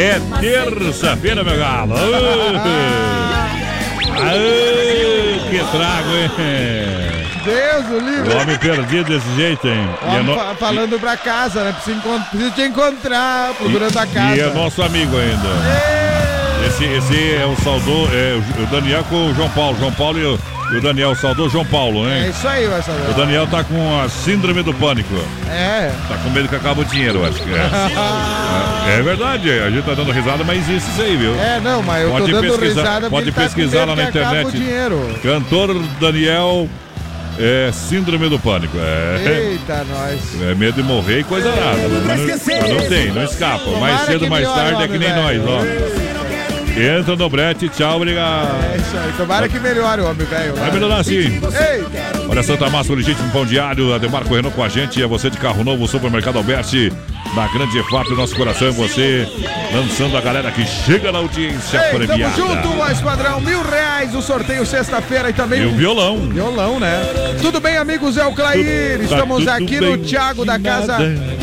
É terça-feira, meu galo. Aê, que trago, hein? Deus, o livre. O homem perdido desse jeito, hein? E é, no- fa- falando pra casa, né? Preciso, encont- te encontrar, procurando a casa. e é nosso amigo ainda. Esse, esse é o saudor, é o Daniel com o João Paulo. João Paulo e o, e o Daniel, o saudor João Paulo, É né? isso aí, vai saber. O Daniel tá com a síndrome do pânico. É. Tá com medo que acabe o dinheiro, acho que é. É, é verdade, a gente tá dando risada, mas existe isso aí, viu? É, não, mas eu tô Pode dando pesquisar, risada pode tá com pesquisar medo lá na internet. o dinheiro. Cantor Daniel é síndrome do pânico. É. Eita, nós. É medo de morrer e coisa nada. Mas não, mas não tem, não escapa. Mais cedo, mais tarde é que nem velho. nós, ó. Entra no brete, tchau, obrigado. É isso aí. Tomara que melhore o homem, velho. Vai melhorar sim. Olha, Santa Massa, o legítimo pão diário, Ademar correndo com a gente, é você de carro novo, Supermercado Alberti, na Grande EFAP, nosso coração, você lançando a galera que chega na audiência Ei, tamo premiada. junto, voz padrão. Mil reais o sorteio sexta-feira e também E o um violão. Violão, né? Tudo bem, amigos? É o Clair. Tudo- tá Estamos tudo aqui no Thiago da casa,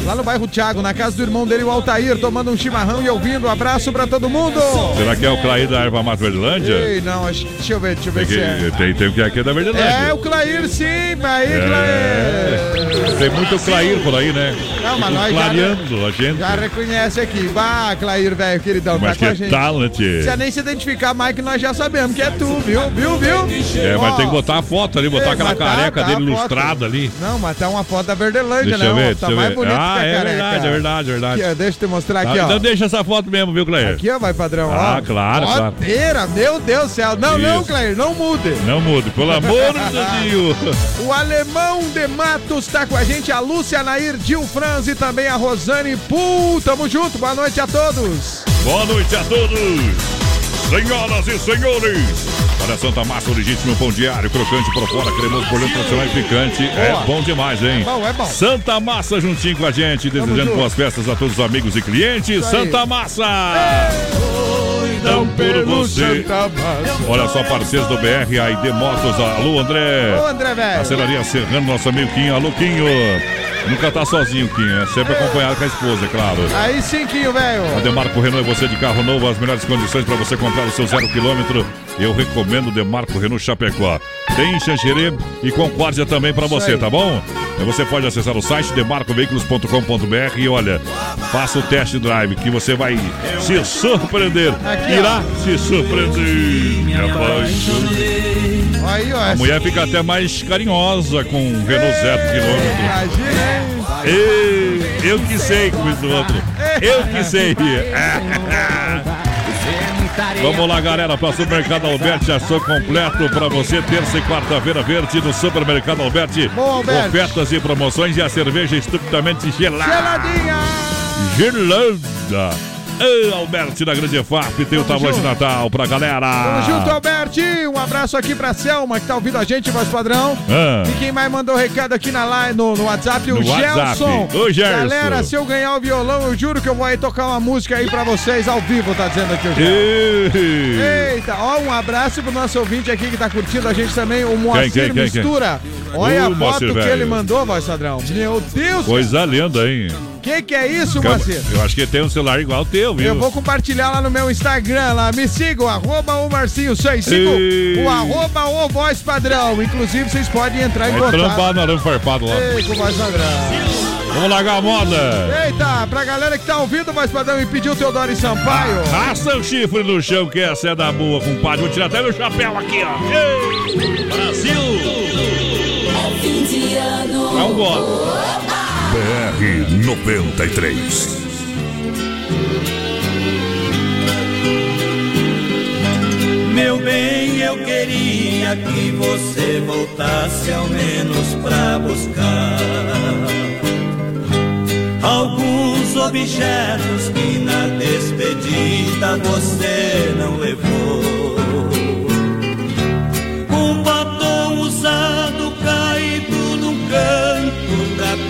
lá no bairro Thiago, na casa do irmão dele, o Altair, tomando um chimarrão e ouvindo. Um abraço pra todo mundo. Será que é o Clair da Erva Mata Verdelândia? Ei, não, acho, deixa eu ver, deixa eu ver Tem, se é. que, tem, tem que aqui é da Verdelândia. É o Clair, sim, aí, É. Clair. Tem muito Clair por aí, né? Não, mas nós já- clareando a gente. Já reconhece aqui. Bah, Clair, velho, queridão, Mas tá com a que gente. tal, tchê? Precisa nem se identificar mais que nós já sabemos que é tu, viu? Viu, viu? É, mas Ó, tem que botar a foto ali, botar Ei, aquela tá- careca tá dele ilustrada ali. Não, mas tá uma foto da Verdelândia, Deixa né? eu ver, tá mais bonito Ah, que a é careca. verdade, é verdade, é verdade. Aqui, ó, deixa eu te mostrar aqui, Tá, ó. Então deixa essa foto mesmo, viu, Clair? Aqui, ó, vai padrão, ó. Ah, claro, claro. Roteira, meu Deus do céu. Não, não, Isso. Clair, não mude. Não mude, pelo amor de Deus. O Alemão de Matos tá com a gente, a Lúcia Nair Dil Franz e também a Rosane Pul. Tamo junto, boa noite a todos. Boa noite a todos. Senhoras e senhores. Olha, Santa Massa, o legítimo pão diário, crocante por fora, cremoso por dentro, tradicional e picante. É bom demais, hein? É bom, é bom. Santa Massa juntinho com a gente, desejando boas festas a todos os amigos e clientes. Santa Massa! Então por você. Olha só, parceiros do BR, ID Motos, alô André. Ô, André, velho. Parcelaria Serrano, nosso amigo Quinho, alô Quinho. Nunca tá sozinho, Quinho, é sempre acompanhado com a esposa, é claro. Aí sim, Quinho, velho. Ademarco Renault é você de carro novo, as melhores condições para você comprar o seu zero quilômetro. Eu recomendo Demarco Renault Chapecó. Tem Xanxerê e Concórdia também para você, tá bom? Você pode acessar o site demarcoveículos.com.br e olha, faça o test drive que você vai se surpreender. Aqui, Irá se surpreender. Me apaixonei. Aí, ó. A mulher fica até mais carinhosa com o Renault zero quilômetro. Imagina, hein? Ei, eu que sei, como diz o outro. Eu que sei. Vamos lá, galera, para o Supermercado Alberti, ação completo para você, terça e quarta-feira verde no Supermercado Alberti. Alberti. Ofertas e promoções e a cerveja estupidamente gelada. Geladinha. Gelada. Ei, Alberti da Grande FAP tem o tamanho de Natal pra galera. Tamo junto, Alberti. Um abraço aqui pra Selma, que tá ouvindo a gente, voz padrão. Ah. E quem mais mandou recado aqui na live, no, no WhatsApp, o No WhatsApp. Gelson. Ô, Gerson. Galera, se eu ganhar o violão, eu juro que eu vou aí tocar uma música aí pra vocês ao vivo, tá dizendo aqui o Gelson. Ei. Eita, ó, um abraço pro nosso ouvinte aqui que tá curtindo a gente também, o Moacir quem, quem, quem? Mistura. Olha Ô, a foto Moacir, que velho. ele mandou, voz padrão. Meu Deus, Coisa linda, hein? Que que é isso, Calma, Eu acho que tem um celular igual o teu, viu? Eu vou compartilhar lá no meu Instagram, lá. Me sigam, arroba o Marcinho 65, o arroba o Voz Padrão. Inclusive, vocês podem entrar Vai em contato. trampar no arame farpado lá. Ei, com Voz Padrão. Vamos largar a moda. Eita, pra galera que tá ouvindo, mas padrão, e pediu o Teodoro e Sampaio. Raça o chifre no chão, que essa é da boa, compadre. Vou tirar até meu chapéu aqui, ó. Ei. Brasil! É fim de ano. Não gosto. BR-93. Meu bem, eu queria que você voltasse ao menos pra buscar alguns objetos que na despedida você não levou.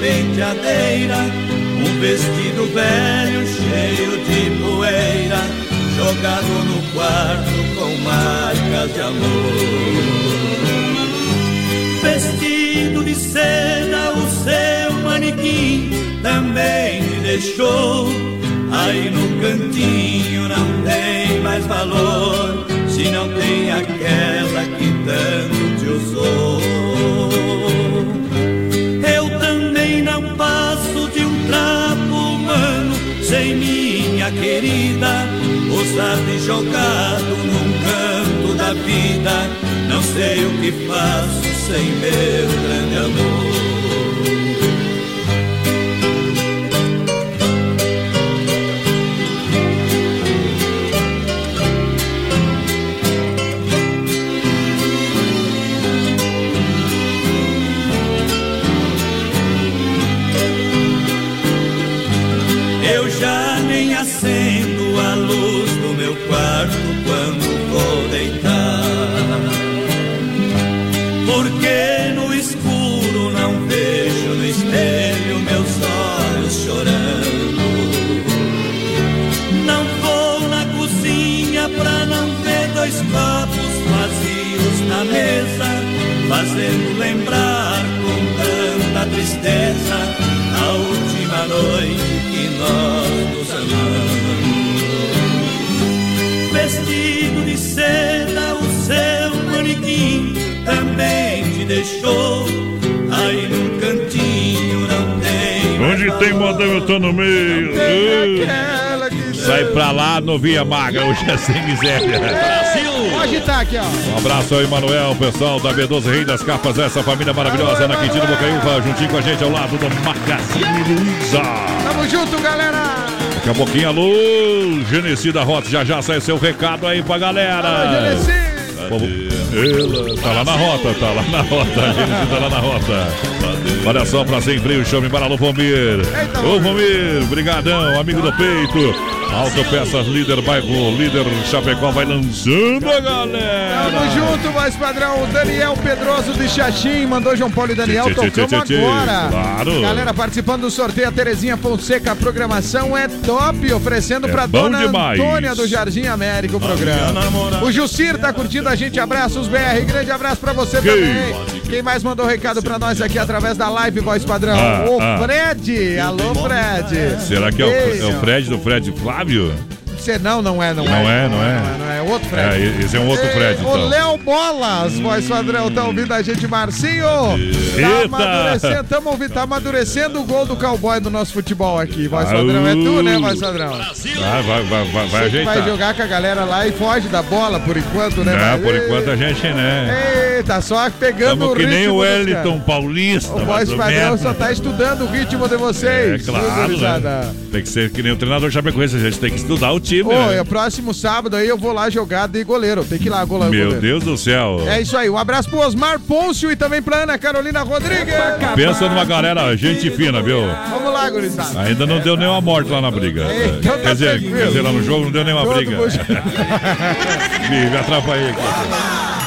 Penteadeira, um vestido velho cheio de poeira jogado no quarto com marcas de amor. Vestido de seda, o seu manequim também me deixou. Aí no cantinho não tem mais valor, se não tem aquela que tanto sem minha querida, usado e jogado num canto da vida. Não sei o que faço sem meu grande amor. Noite que nós nos amamos. Vestido de seda, o seu manequim também te deixou. Aí num cantinho não tem. Onde tem modão, eu tô no meio. Sai pra lá, novinha magra, hoje é sem miséria. Vou agitar aqui, ó. Um abraço aí, Manuel, pessoal da B12 Rei das Capas, essa família maravilhosa na Quintino Bocaiúva, juntinho com a gente ao lado do Magazine Luiza. Tamo junto, galera. Daqui a pouquinho, alô, Genesi da Rota, já já sai seu recado aí pra galera. Alô, Genesi. Povo- Ela tá lá na rota, tá lá na rota, a Genesi tá lá na rota. Olha só, pra sem freio, chame para o Vomir. Ô Vomir, brigadão, amigo do peito. Autopeças Líder Bairro, Líder Chapecó vai lançando a galera. Tamo junto, voz padrão. O Daniel Pedroso de Xaxim mandou João Paulo e Daniel. Tchê. agora. Claro. Galera participando do sorteio, a Terezinha Fonseca. A programação é top, oferecendo É pra dona demais. Antônia do Jardim América o programa. O Jucir tá curtindo a gente. Abraços, BR. Grande abraço pra você Quem? também. Quem mais mandou recado pra nós aqui através da live, voz padrão? Ah, o ah. Fred. Alô, Fred. Será que é o, é o Fred do Fred Flávio? Você não, não é, não, Não é, não é? Não é, outro Fred. É, esse é um outro Fred, O então. Léo Bolas, voz padrão, tá ouvindo a gente, Marcinho? Tá Eita! amadurecendo, tamo ouvindo, tá amadurecendo o gol do cowboy no nosso futebol aqui, voz padrão. É tu, né, voz padrão? Ah, vai, vai, vai, vai ajeitar. vai jogar com a galera lá e foge da bola por enquanto, né? Mas- por enquanto a gente, né? Eita, só pegando Estamos o que nem ritmo o Wellington. Paulista. O voz padrão só tá estudando o ritmo de É vocês. claro, gurizada. né? Tem que ser que nem o treinador Chapecoense, a gente tem que estudar o time. Ô, né? é próximo sábado aí eu vou lá jogar de goleiro. Tem que ir lá, goleiro. Meu goleiro. Deus do céu. É isso aí. Um abraço pro Osmar Pôncio e também pra Ana Carolina Rodrigues. Pensa numa galera, gente fina, viu? Vamos lá, gurizada. Ainda não deu nenhuma morte lá na briga. Então tá quer, dizer, tranquilo. quer dizer, lá no jogo não deu nenhuma Todo briga. me atrapalhei aqui.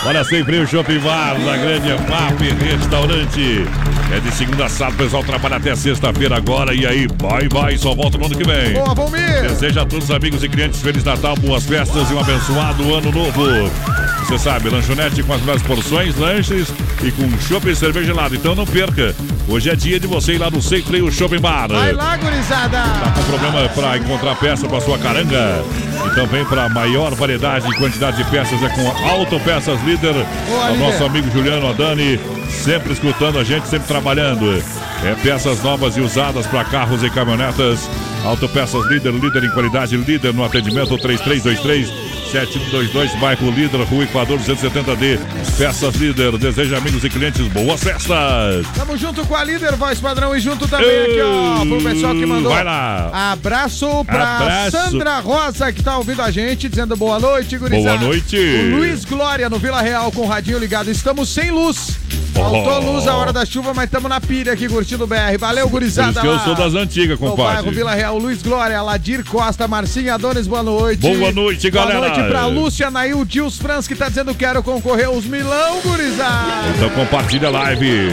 Olha, sempre o Shopping Bar da Grande FAP Restaurante. É de segunda a sábado, o pessoal trabalha até sexta-feira agora. E aí, vai, vai, só volta no ano que vem. Boa, Valmir. Deseja a todos os amigos e clientes Feliz Natal, boas festas e um abençoado ano novo. Você sabe, lanchonete com as melhores porções, lanches e com chopp e cerveja gelada. Então não perca. Hoje é dia de você ir lá no Sem Freio Shopping Bar. Vai lá, gurizada. Tá com problema para encontrar peça para sua caranga? Então vem para maior variedade e quantidade de peças é com Autopeças Líder. Boa, o nosso amigo Juliano Adani, sempre escutando a gente, sempre trabalhando. É peças novas e usadas para carros e caminhonetas. Autopeças Líder, líder em qualidade, líder no atendimento 3323 7122, bairro Líder, Rua Equador 270D. Peças Líder, deseja amigos e clientes boas festas. Tamo junto com a líder, voz padrão, e junto também aqui, ó, pro pessoal que mandou. Vai lá. Abraço pra Abraço. Sandra Rosa, que tá ouvindo a gente, dizendo boa noite, gurizada. Boa noite. O Luiz Glória, no Vila Real, com o radinho ligado. Estamos sem luz. Faltou luz a hora da chuva, mas estamos na pilha aqui, curtindo o BR. Valeu, Por gurizada. que eu sou das antigas, No bairro compadre. Vila Real, Luiz Glória, Ladir Costa, Marcinha Adonis, boa noite. Boa noite, galera. Boa noite pra Lúcia Nail Dils Franz, que tá dizendo quero concorrer aos Milão, gurizada. Então compartilha a live.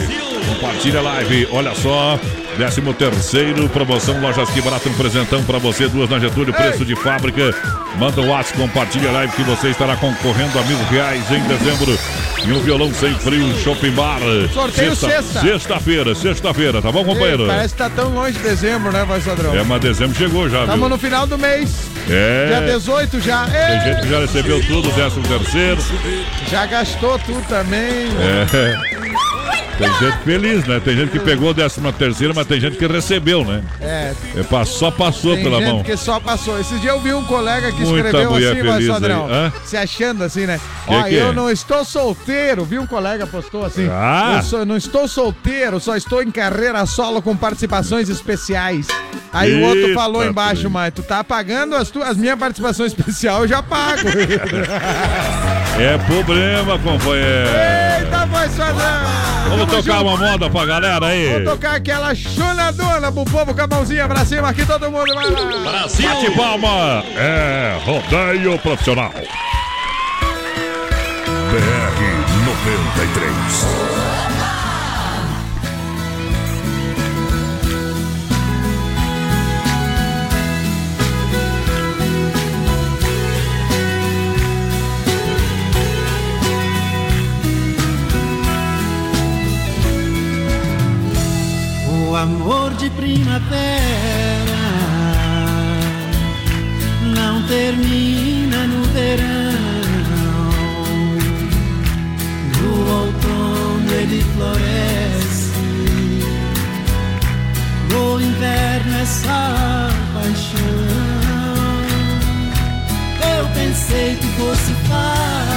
Compartilha a live. Olha só. 13 terceiro, promoção Lojas Que Barato, um presentão pra você, duas na Getúlio, preço de fábrica. Manda o WhatsApp, compartilha a live que você estará concorrendo a mil reais em dezembro. E um violão sem frio, Shopping Bar. Sorteio sexta. Sexta-feira, sexta-feira, tá bom, companheiro? Ei, Parece que tá tão longe de dezembro, né, voz padrão? É, mas dezembro chegou já, Estamos no final do mês. É. Dia 18 já. Tem Ei, gente que já recebeu tudo, décimo terceiro. Já gastou tudo também. É. Tem gente feliz, né? Tem gente que pegou décima terceira, mas tem gente que recebeu, né? É. É, só passou Tem pela gente mão. que só passou. Esses dias eu vi um colega que Muita escreveu assim, mas. Hã? se achando assim, né? Que Ó, que eu é? não estou solteiro, vi um colega postou assim. Ah. Eu sou- não estou solteiro, só estou em carreira solo com participações especiais. Aí o outro Eita, falou embaixo, mas tu tá pagando as, tu, as minhas participações especiais, eu já pago. É problema, companheiro. Eita, voz padrão! Vamos Tamo tocar junto. uma moda pra galera aí. Vou tocar aquela chonadona pro povo com a mãozinha pra cima aqui, todo mundo vai lá. Bate palma. É rodeio profissional. BR 93. Amor de primavera não termina no verão. No outono ele floresce. No inverno é só paixão. Eu pensei que fosse fácil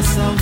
quando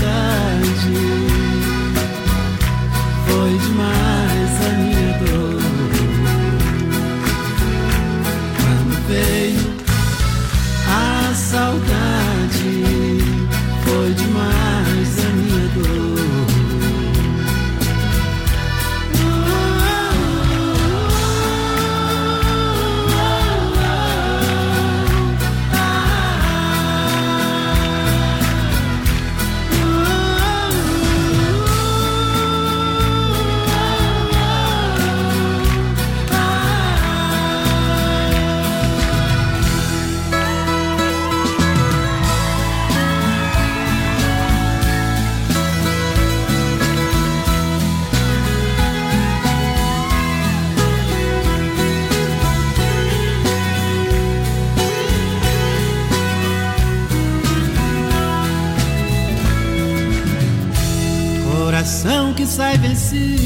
sai vencido,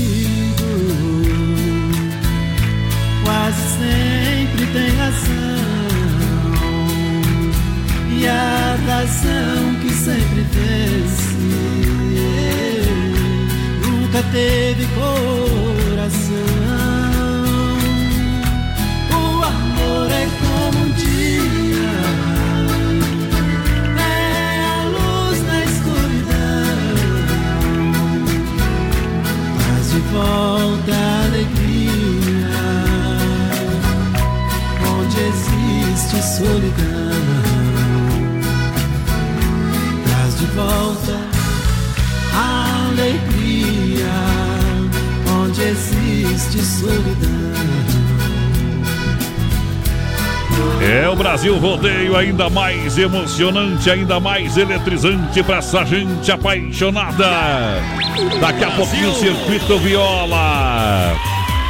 ainda mais emocionante, ainda mais eletrizante pra essa gente apaixonada. Daqui a pouquinho Circuito Viola.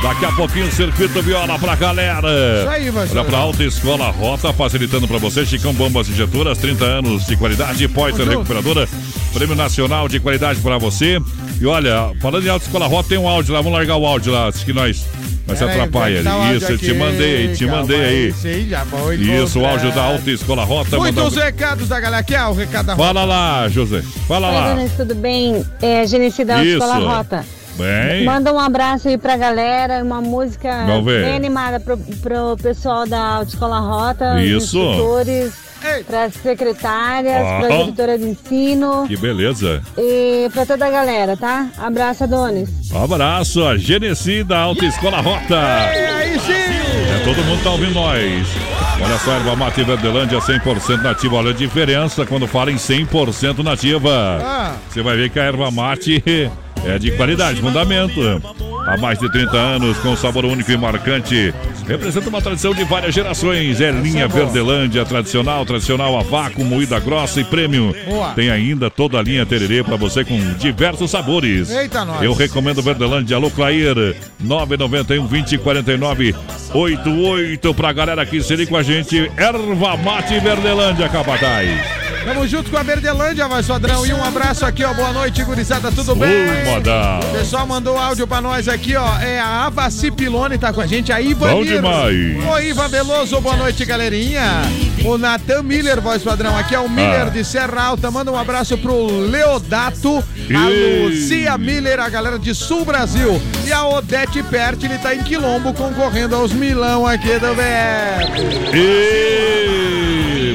Daqui a pouquinho Circuito Viola pra galera. Isso aí. Olha pra Alta Escola Rota, facilitando pra você. Chicão Bombas Injetoras, 30 anos de qualidade. Poiter. Recuperadora, Prêmio Nacional de Qualidade pra você. E olha, falando em Alta Escola Rota, tem um áudio lá. Vamos largar o áudio lá, acho que nós, nós se Pera aí, atrapalha áudio Isso, eu te mandei aí, te calma mandei aí. Isso aí já vou Isso, o áudio da. Alta Escola Rota. Muitos recados da galera. Aqui é o recado da Fala lá, José. Fala Oi, lá. Tudo bem? É Genesi da Isso. Escola Rota. Bem. Manda um abraço aí pra galera, uma música bem animada pro, pro pessoal da Autoescola Rota, Isso. os instrutores, pras secretárias, Ah. pra diretora de ensino Que beleza. e pra toda a galera, tá? Abraço, Adonis. Um abraço, a Genesi da Alta Escola Rota. aí sim! É, todo mundo tá ouvindo nós. Olha só, erva mate Verdelândia 100% nativa. Olha a diferença quando fala em 100% nativa. Ah. Você vai ver que a erva mate é de qualidade, fundamento. Há mais de 30 anos, com sabor único e marcante. Representa uma tradição de várias gerações. É linha Verdelândia, tradicional, tradicional a vácuo, moída grossa e premium. Boa. Tem ainda toda a linha tererê para você com diversos sabores. Eita, nós. Eu recomendo Verdelândia. Alô, Clair. 991 20 49 88 pra galera que se liga com a gente. Erva Mate Verdelândia, Capataz. Tamo junto com a Verdelândia, vai Sodrão. E um abraço aqui, ó. Boa noite, gurizada. Tudo bem? Modão. O pessoal mandou áudio pra nós aqui, ó. É a Avaci Pilone tá com a gente. A Ivan Bom demais. Oi, Ivan Veloso. Boa noite, galerinha. O Natan Miller, voz padrão. Aqui é o Miller Ah. de Serra Alta. Manda um abraço pro Leodato, a Ei. Lucia Miller, a galera de Sul Brasil. E a Odete Pertile tá em Quilombo concorrendo aos Milão aqui do VR.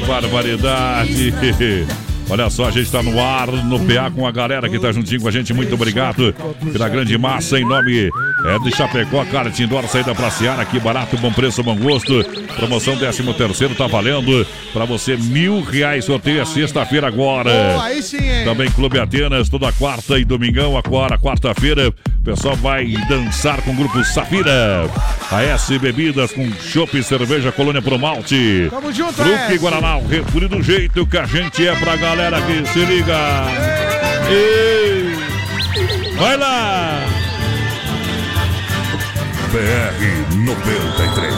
Barbaridade. Olha só, a gente tá no ar, no PA com a galera que tá juntinho com a gente. Muito obrigado pela grande massa em nome é, de Chapecó, Kart Indoor, saída pra Seara, aqui barato, bom preço, bom gosto. Promoção 13 terceiro tá valendo pra você mil reais. Sorteio é sexta-feira agora. Pô, aí sim, hein? Também Clube Atenas, toda quarta e domingão, agora quarta-feira. O pessoal vai dançar com o grupo Safira. A S Bebidas com chopp e cerveja Colônia Pro Malte. Tamo junto, Fruque S. Guaraná, o refúgio do jeito que a gente é pra galera que se liga. Ei. Vai lá! BR 93.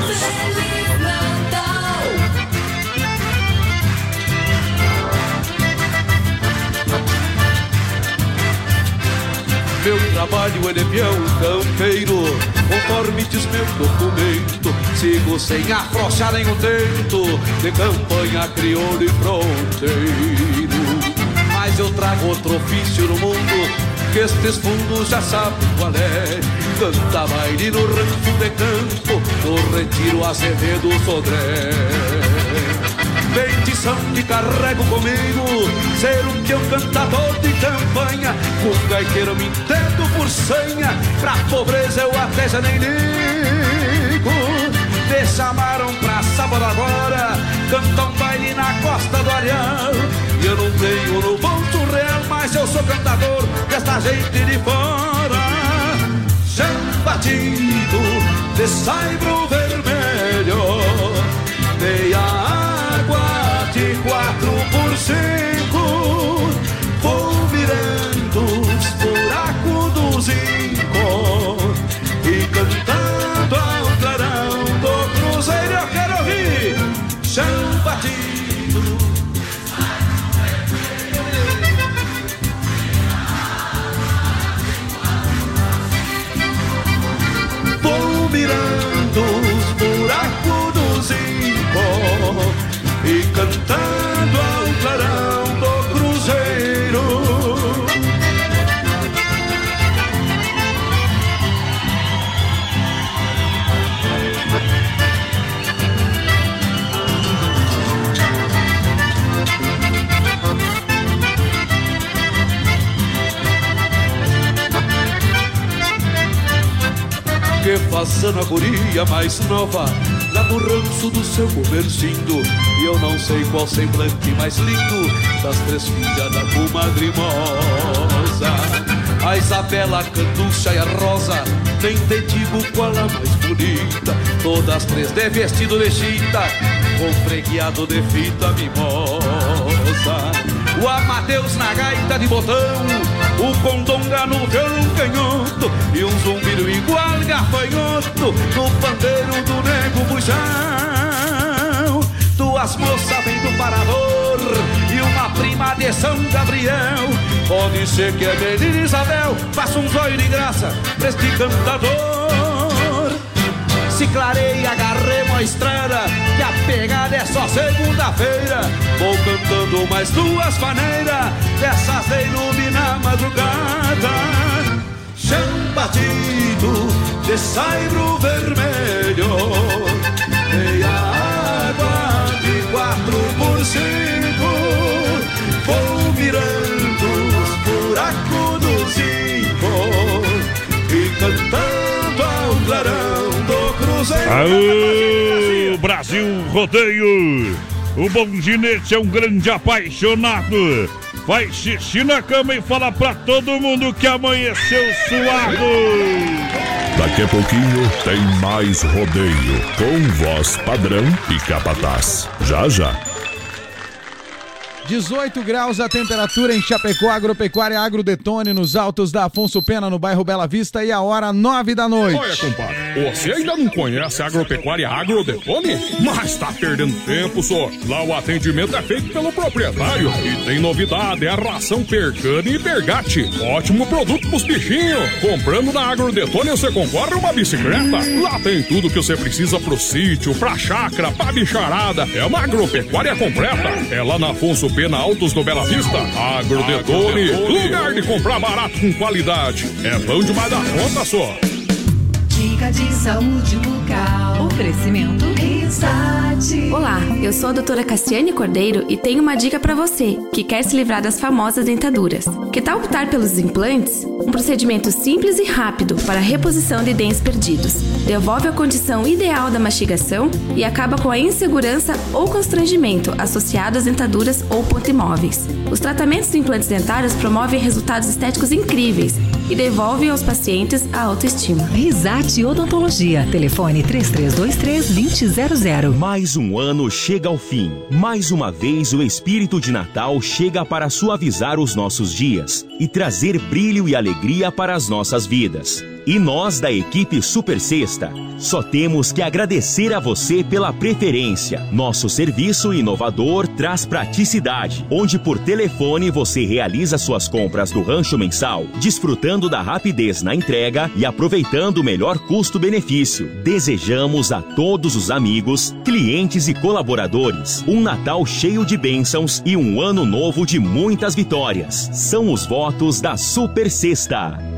Meu trabalho ele é peão campeiro Conforme diz meu documento Sigo sem afrouxar nenhum tento De campanha crioulo e fronteiro Mas eu trago outro ofício no mundo Que estes fundos já sabem qual é Canta baile no rancho de campo No retiro Azevedo Sodré. Bendição que carrego comigo Ser um peão cantador de campanha. Com gaiteiro me entendo por senha Pra pobreza eu até já nem ligo. Me chamaram pra sábado agora Cantar um baile na costa do Areal. E eu não tenho no bolso real Mas eu sou cantador desta gente de fora batido de saibro vermelho, meia água de quatro por cento. e cantando ao clarão do cruzeiro. Que faça na guria mais nova Lá no ranço do seu comercindo. E eu não sei qual semblante mais lindo Das três filhas da comadre A Isabela, a Canducha e a Rosa Nem te digo qual a mais bonita. Todas três de vestido de chita Com fregueado de fita mimosa. O Amadeus na gaita de botão, o Condonga no violão canhoto e um zumbido igual gafanhoto no pandeiro do nego bujão. Duas moças vêm do Parador e uma prima de São Gabriel. Pode ser que a menina Isabel faça um zóio de graça pra este cantador. Se clareia, agarremos a estrada Que a pegada é só segunda-feira. Vou cantando mais duas maneiras Dessas de iluminar madrugada. Chão batido de saibro vermelho Meia água de quatro por cinco. Vou virando os buracos do zinco E cantando ao clarão Aô, Brasil Rodeio! O bom ginete é um grande apaixonado. Faz xixi na cama e fala pra todo mundo que amanheceu suado. Daqui a pouquinho tem mais rodeio com voz padrão e capataz. Já já. 18 graus a temperatura em Chapecó, Agropecuária Agrodetone, nos altos da Afonso Pena, no bairro Bela Vista, e a hora 9 da noite. Olha, compadre, você ainda não conhece a Agropecuária Agrodetone? Mas tá perdendo tempo, só. Lá o atendimento é feito pelo proprietário. E tem novidade, é a ração Percane e Pergate. Ótimo produto pros bichinhos. Comprando na Agrodetone você concorre uma bicicleta. Lá tem tudo que você precisa pro sítio, pra chácara, pra bicharada. É uma agropecuária completa. É lá na Afonso Pena Altos do Bela Vista. Agrodetone, lugar de comprar barato com qualidade. É bom demais da conta só. Dica de saúde bucal. Oferecimento. Olá, eu sou a doutora Cassiane Cordeiro e tenho uma dica para você que quer se livrar das famosas dentaduras. Que tal optar pelos implantes? Um procedimento simples e rápido para a reposição de dentes perdidos. Devolve a condição ideal da mastigação e acaba com a insegurança ou constrangimento associado às dentaduras ou pontimóveis. Os tratamentos de implantes dentários promovem resultados estéticos incríveis e devolvem aos pacientes a autoestima. Risate Odontologia. Telefone 3323-2000. Mais um ano chega ao fim. Mais uma vez o espírito de Natal chega para suavizar os nossos dias e trazer brilho e alegria para as nossas vidas. E nós da equipe Super Sexta só temos que agradecer a você pela preferência. Nosso serviço inovador traz praticidade, onde por telefone você realiza suas compras do rancho mensal, desfrutando da rapidez na entrega e aproveitando o melhor custo-benefício. Desejamos a todos os amigos, clientes e colaboradores um Natal cheio de bênçãos e um ano novo de muitas vitórias. São os votos da Super Sexta.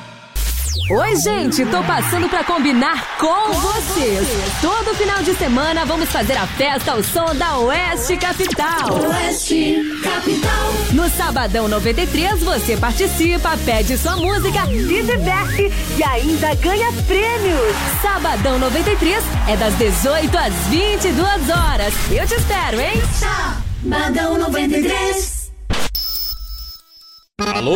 Oi, gente, tô passando pra combinar com vocês. Todo final de semana vamos fazer a festa ao som da Oeste Capital. Oeste Capital. No Sabadão 93 você participa, pede sua música, se diverte e ainda ganha prêmios. Sabadão 93 é das 18 às 22 horas. Eu te espero, hein? Sabadão 93. Alô,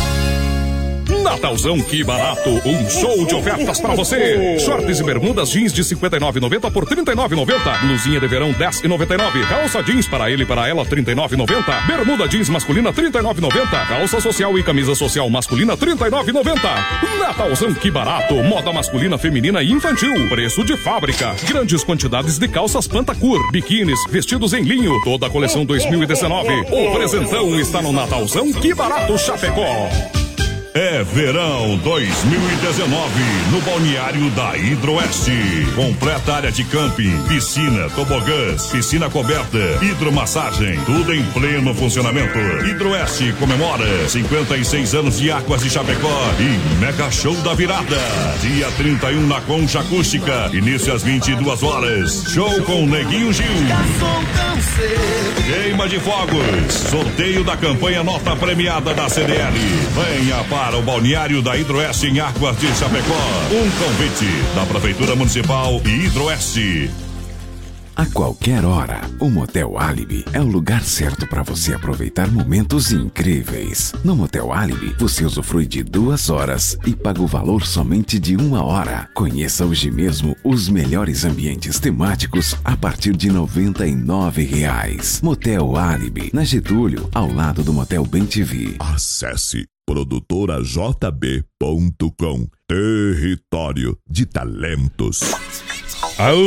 Natalzão que barato, um show de ofertas para você. Shorts e bermudas jeans de 59,90 por 39,90. Blusinha de verão 10,99. Calça jeans para ele e para ela 39,90. Bermuda jeans masculina 39,90. Calça social e camisa social masculina 39,90. Natalzão que barato, moda masculina, feminina e infantil. Preço de fábrica. Grandes quantidades de calças Pantacur, biquínis, vestidos em linho. Toda a coleção 2019. O presentão está no Natalzão que barato Chapecó. É verão 2019 no balneário da Hidroeste. Completa área de camping, piscina, tobogãs, piscina coberta, hidromassagem, tudo em pleno funcionamento. Hidroeste comemora 56 anos de Águas de Chapecó e Mega Show da Virada. Dia 31 na Concha Acústica, início às 22 horas. Show com Neguinho Gil. Queima de fogos, sorteio da campanha nota premiada da CDL. Venha para o balneário da Hidroeste em Águas de Chapecó. Um convite da Prefeitura Municipal e Hidroeste. A qualquer hora, o Motel Alibi é o lugar certo para você aproveitar momentos incríveis. No Motel Alibi, você usufrui de duas horas e paga o valor somente de uma hora. Conheça hoje mesmo os melhores ambientes temáticos a partir de 99 reais. Motel Alibi, na Getúlio, ao lado do Motel Bem TV. Acesse produtorajb.com Território de Talentos. Aô,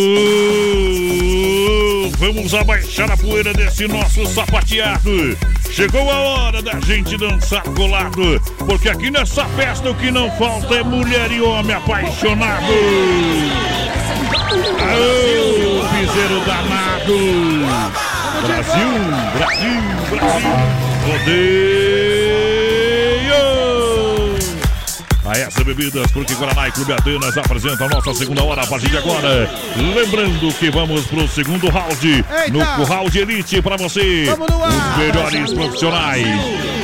vamos abaixar a poeira desse nosso sapateado. Chegou a hora da gente dançar colado, porque aqui nessa festa o que não falta é mulher e homem apaixonado. Aô, piseiro danado. Brasil, Brasil, Brasil. Rodeio. A essa bebidas, porque Guaraná e Clube Atenas apresentam a nossa segunda hora a partir de agora. Lembrando que vamos pro segundo round, no round Elite para você. Os melhores profissionais.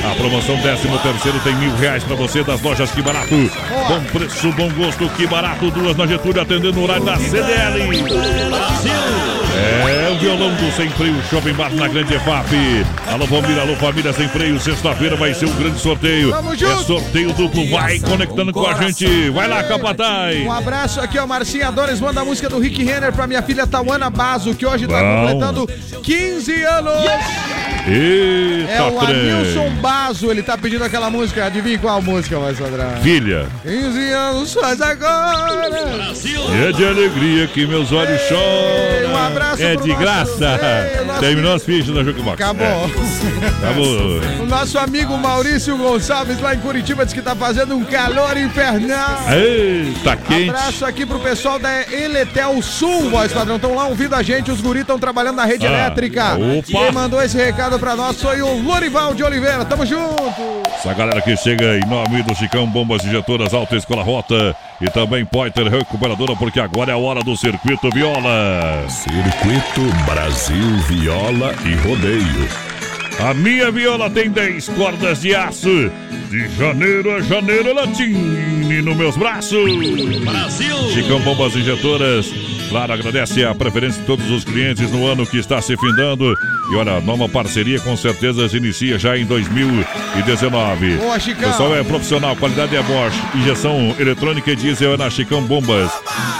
A promoção 13 terceiro tem mil reais para você das lojas Que Barato. Bom preço, bom gosto, Que Barato. Duas na Getúlio atendendo o horário da CDL. É o violão do Sem Freio Shopping Bar na Grande EFAP. Alô, família, alô, família Sem Freio. Sexta-feira vai ser um grande sorteio. É sorteio duplo. Vai conectando com a gente. Vai lá, Capataz. Um abraço aqui, ó. Marcinha Adores manda a música do Rick Renner pra minha filha Tawana Bazo, que hoje tá Bom. completando 15 anos. Eita, É o. Anilson Bazo, ele tá pedindo aquela música. Adivinha qual música, mais Sandra? Filha. 15 anos faz agora. É de alegria que meus olhos choram. um abraço É pro de nosso- graça. Ei, o nosso- Terminou as fichas da Jukebox. Acabou. É. Acabou. O nosso amigo Maurício Gonçalves lá em Curitiba diz que tá fazendo um calor infernal. Eita, quente. Abraço aqui pro pessoal da Eletel Sul, voz padrão. Estão lá ouvindo a gente, os guris estão trabalhando na rede Ah, elétrica. opa. Quem mandou esse recado pra nós foi o Lorival de Oliveira. Tamo junto. Essa galera que chega em nome do Chicão Bombas Injetoras Alta Escola Rota e também Poiter Recuperadora, porque agora é a hora do Circuito Viola. Circuito Brasil Viola e Rodeio. A minha viola tem 10 cordas de aço. De janeiro a janeiro ela tine nos meus braços. Brasil! Chicão Bombas Injetoras. Claro, agradece a preferência de todos os clientes no ano que está se findando. E olha, a nova parceria com certeza se inicia já em 2019. Boa, Chicão. Pessoal é profissional, qualidade é Bosch. Injeção eletrônica e diesel é na Chicão Bombas.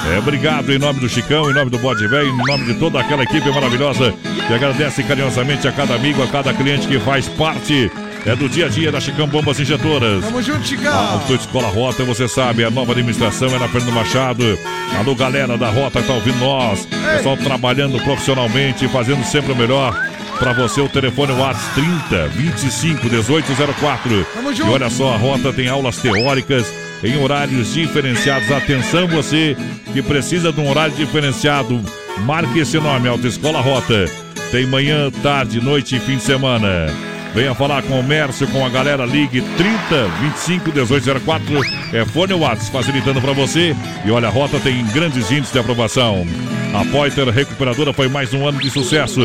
É, obrigado em nome do Chicão, em nome do Bode Velho, em nome de toda aquela equipe maravilhosa que agradece carinhosamente a cada amigo, a cada cliente que faz parte é do dia a dia da Chicão Bombas Injetoras. Tamo junto, Chicão. Autoescola Rota, você sabe, a nova administração é na Fernando Machado. Alô, galera da Rota que tá ouvindo nós. Pessoal trabalhando profissionalmente, fazendo sempre o melhor. Pra você, o telefone WhatsApp 30 25 1804. Tamo E junto. olha só, a Rota tem aulas teóricas em horários diferenciados. Atenção, você que precisa de um horário diferenciado. Marque esse nome, Autoescola Rota. Tem manhã, tarde, noite e fim de semana. Venha falar com o Mércio, com a galera, ligue 30 25 1804. É fone Whats, facilitando para você. E olha, a rota tem grandes índices de aprovação. A Poiter Recuperadora foi mais um ano de sucesso.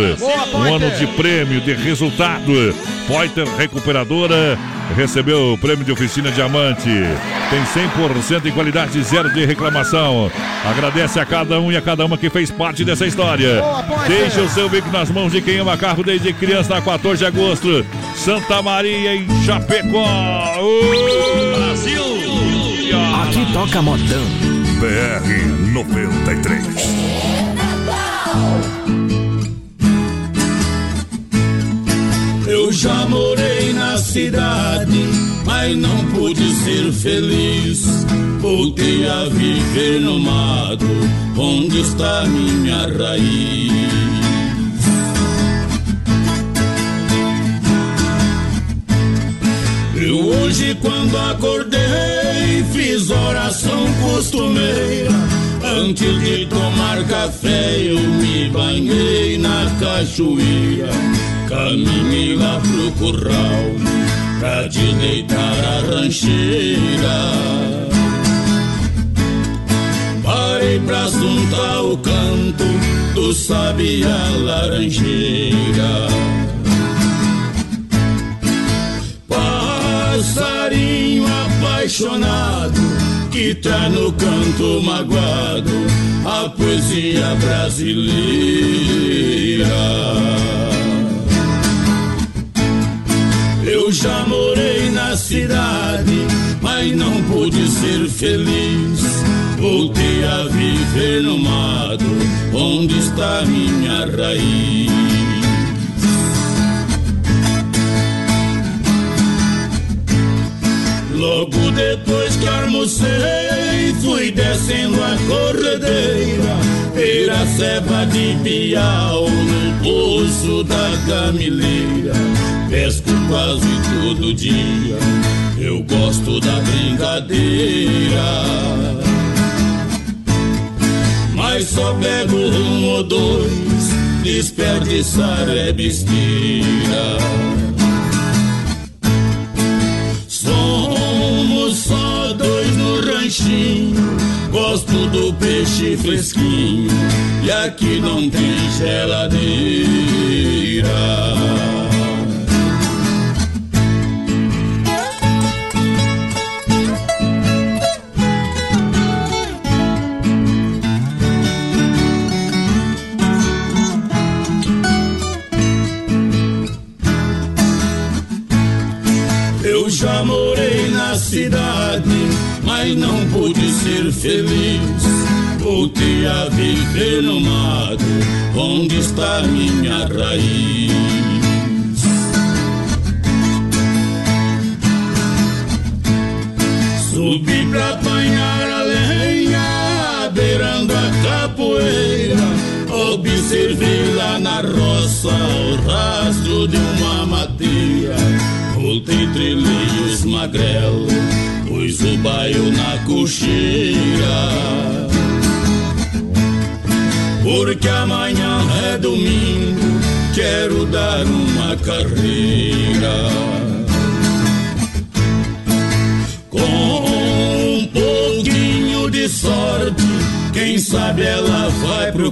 Um ano de prêmio, de resultado. Poiter Recuperadora recebeu o prêmio de oficina Diamante. Tem 100% em qualidade, zero de reclamação. Agradece a cada um e a cada uma que fez parte dessa história. Deixe o seu bico nas mãos de quem ama carro desde criança, na 14 de agosto. Santa Maria, em Chapecó. Brasil! toca modão. BR 93. Eu já morei na cidade, mas não pude ser feliz. Voltei a viver no mato, onde está minha raiz. Eu hoje, quando acordei, fiz oração costumeira. Antes de tomar café, eu me banhei na cachoeira. Caminhei lá pro curral pra deitar a rancheira. Parei pra assuntar o canto do sabiá laranjeira. Passarinho apaixonado que tá no canto magoado a poesia brasileira. Eu já morei na cidade, mas não pude ser feliz. Voltei a viver no mato, onde está minha raiz. Logo depois que almocei, fui descendo a corredeira, ver a ceva de piau no poço da camileira. Pesco quase todo dia, eu gosto da brincadeira. Mas só pego um ou dois, desperdiçar é besteira. Dois no ranchinho. Gosto do peixe fresquinho. E aqui não tem geladeira. Eu já morei na cidade, não pude ser feliz. Voltei a viver no mato, onde está minha raiz. Subi pra apanhar a lenha, beirando a capoeira. Observei lá na roça o rastro de uma mateia. Voltei, trilhei os magrelo, pus o baio na cocheira. Porque amanhã é domingo, quero dar uma carreira. Com um pouquinho de sorte, quem sabe ela vai pro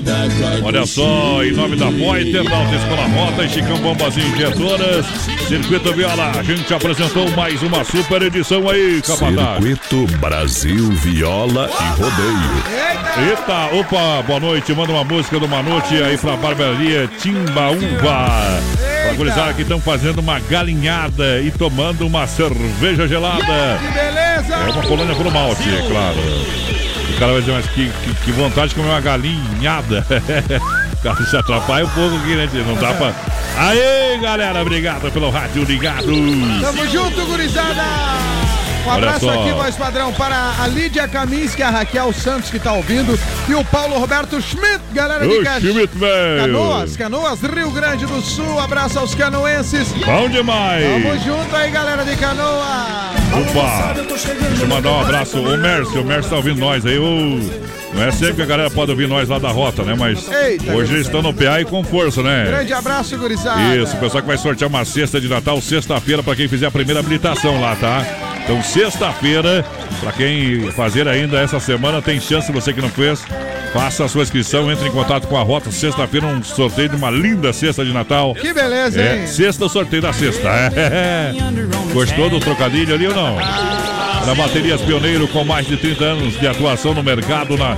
da Olha só, em nome da Poiter, da Alta Escola Rota e Chicão Bombas Injetoras, Circuito Viola, a gente apresentou mais uma super edição aí, Capataz. Circuito Brasil Viola e Rodeio. Eita, opa, boa noite, manda uma música do Manute aí pra barbearia Timbaúva. Pra gurizada que estão fazendo uma galinhada e tomando uma cerveja gelada. Que beleza! É uma colônia pro malte, claro. O cara vai dizer, mas que, que, que vontade de comer uma galinhada. o cara se atrapalha um pouco aqui, né, tio? Não dá pra. Aê, galera, obrigado pelo rádio ligado. Tamo junto, gurizada! Um abraço aqui, voz padrão, para a Lídia Kaminski, a Raquel Santos que tá ouvindo e o Paulo Roberto Schmidt, galera de Ô, Ca- Schmidt, velho. Canoas, Canoas, Rio Grande do Sul. Abraço aos canoenses. Bom demais. Tamo junto aí, galera de Canoas. Opa! Deixa eu mandar um abraço. O Mércio, o Mércio tá ouvindo nós aí. ô. Não é sempre que a galera pode ouvir nós lá da rota, né? Mas Eita, hoje eles estão no PA e com força, né? Grande abraço, gurizada. Isso, o pessoal que vai sortear uma cesta de Natal, sexta-feira, pra quem fizer a primeira habilitação lá, tá? Então, sexta-feira, pra quem fazer ainda essa semana, tem chance, você que não fez, faça a sua inscrição, entre em contato com a Rota. Sexta-feira, um sorteio de uma linda cesta de Natal. Que beleza, É, hein? sexta, o sorteio da sexta. É. Gostou do trocadilho ali ou não? Na Baterias Pioneiro, com mais de 30 anos de atuação no mercado na,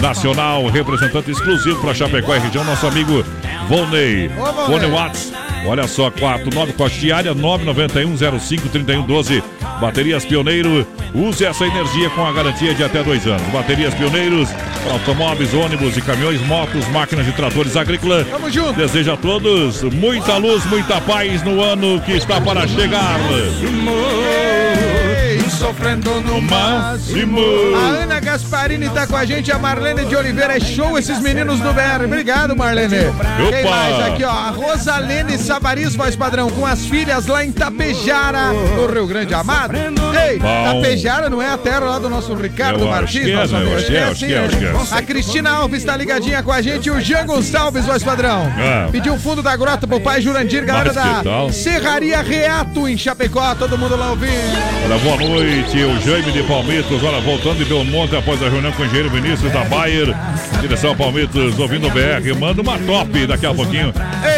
nacional, representante exclusivo para Chapecó e região, nosso amigo Volney. Ô, Volney. Watts, olha só, 49 Costiária, 991 05 31 12. Baterias Pioneiro, use essa energia com a garantia de até dois anos. Baterias Pioneiros, para automóveis, ônibus e caminhões, motos, máquinas e tratores agrícolas. Tamo junto. Desejo a todos muita luz, muita paz no ano que está para chegar. Sofrendo no máximo. A Ana Gasparini tá com a gente, a Marlene de Oliveira. É show esses meninos do BR. Obrigado, Marlene. Quem Opa. mais aqui, ó? A Rosalene Sabaris, voz padrão, com as filhas lá em Tapejara, no Rio Grande Amado. Ei, Bom. Tapejara não é a terra lá do nosso Ricardo Eu Martins, é, nosso amigo. é, é, é. A Cristina Alves tá ligadinha com a gente, o Jean Gonçalves, voz padrão. É. Pediu o fundo da grota pro pai Jurandir, galera Mas da? Serraria Reato em Chapecó, todo mundo lá ouvindo. Olha, boa noite, o Jaime de Palmitos, olha, voltando de Belmonte após a reunião com o engenheiro Vinícius da Bayer, direção Palmitos, ouvindo o BR, manda uma top daqui a pouquinho.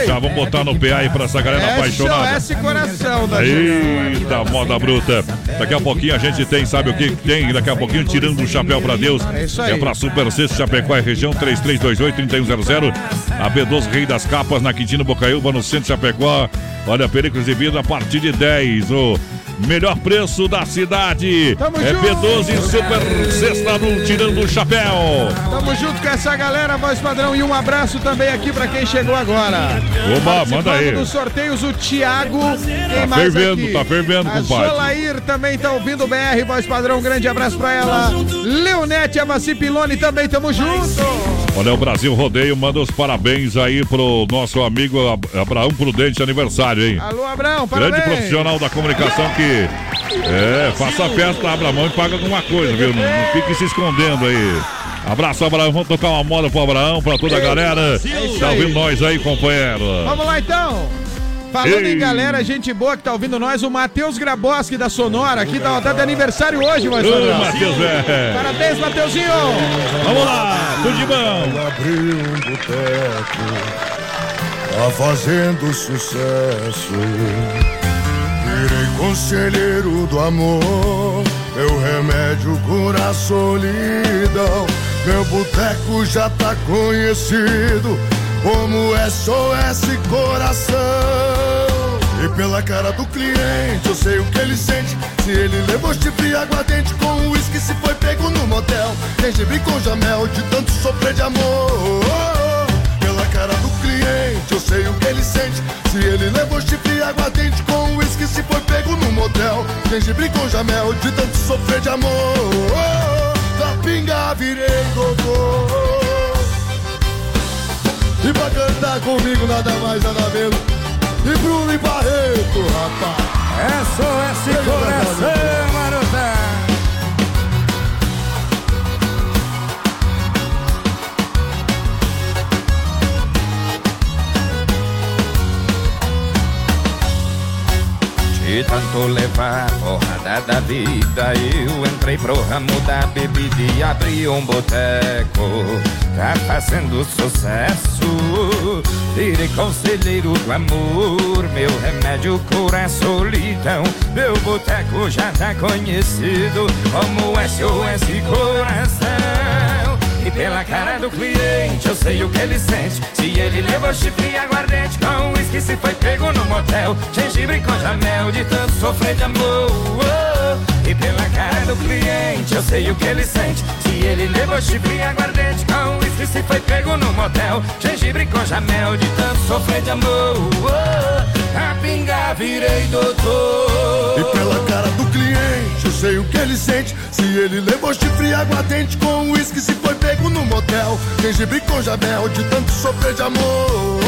Já vamos botar no PA aí pra essa galera apaixonada. SOS Coração da gente. Eita, moda bruta. Daqui a pouquinho a gente tem, sabe o que tem? Daqui a pouquinho, tirando o chapéu pra Deus. É isso aí. É pra Super Sexto Chapecó e região 3328-3100. A B12 Rei das Capas na Quintino Bocaiúva, no centro de Chapecó. Olha, pericos e vida a partir de 10. O melhor preço da cidade. Tamo é junto. B12 Super Sexta no Tirando o Chapéu. Tamo junto com essa galera, voz padrão. E um abraço também aqui pra quem chegou agora. Oba, manda aí. Dos sorteios, o Thiago. Quem Tá mais fervendo, aqui? tá fervendo, A compadre. Solair também tá ouvindo o BR, voz padrão. Um grande abraço pra ela. Leonete Avassi Piloni também, tamo junto. Olha, o Brasil Rodeio manda os parabéns aí pro nosso amigo Ab- Abraão Prudente aniversário, hein? Alô, Grande parabéns. profissional da comunicação que é, faça a festa, abra a mão e paga alguma coisa, viu? Não, não fique se escondendo aí. Abraço, Abraão. Vamos tocar uma moda pro Abraão, pra toda a galera. Tá ouvindo nós aí, companheiro? Vamos lá então. Falando Ei. em galera, gente boa que tá ouvindo nós, o Matheus Graboski da Sonora aqui tá, tá de aniversário hoje, voz Ô. Matheus, é. Parabéns, Mateuzinho. Vamos lá, tudo de bom. Abriu um boteco, tá fazendo sucesso. Virei conselheiro do amor, meu remédio cura a solidão. Meu boteco já tá conhecido como SOS Coração. E pela cara do cliente, eu sei o que ele sente. Se ele levou chifre aguardente com uísque, se foi pego no motel. Gengibre com jamel, de tanto sofrer de amor. Pela cara do cliente, eu sei o que ele sente. Se ele levou chifre aguardente com uísque, se foi pego no motel. Gengibre com jamel, de tanto sofrer de amor. Da pinga virei doutor. E pra cantar comigo nada mais, nada menos. E Bruno e Barreto, rapaz SOS Coração, De tanto levar porrada da vida, eu entrei pro ramo da bebida e abri um boteco. Tá fazendo sucesso, virei conselheiro do amor. Meu remédio cura a solidão. Meu boteco já tá conhecido como SOS Coração. E pela cara do cliente eu sei o que ele sente. Se ele levou chifre e aguardente com uísque Se foi pego no motel. Gengibre com jamel de tanto sofrer de amor. E pela cara do cliente eu sei o que ele sente. Se ele levou chifre e aguardente com uísque Se foi pego no motel. Gengibre com jamel de tanto sofrer de amor Oh, A pinga virei doutor E pela cara do cliente, eu sei o que ele sente. Se ele levou chifre aguardente com uísque, se foi pego no motel. Gengibre com jamel, de tanto sofrer de amor.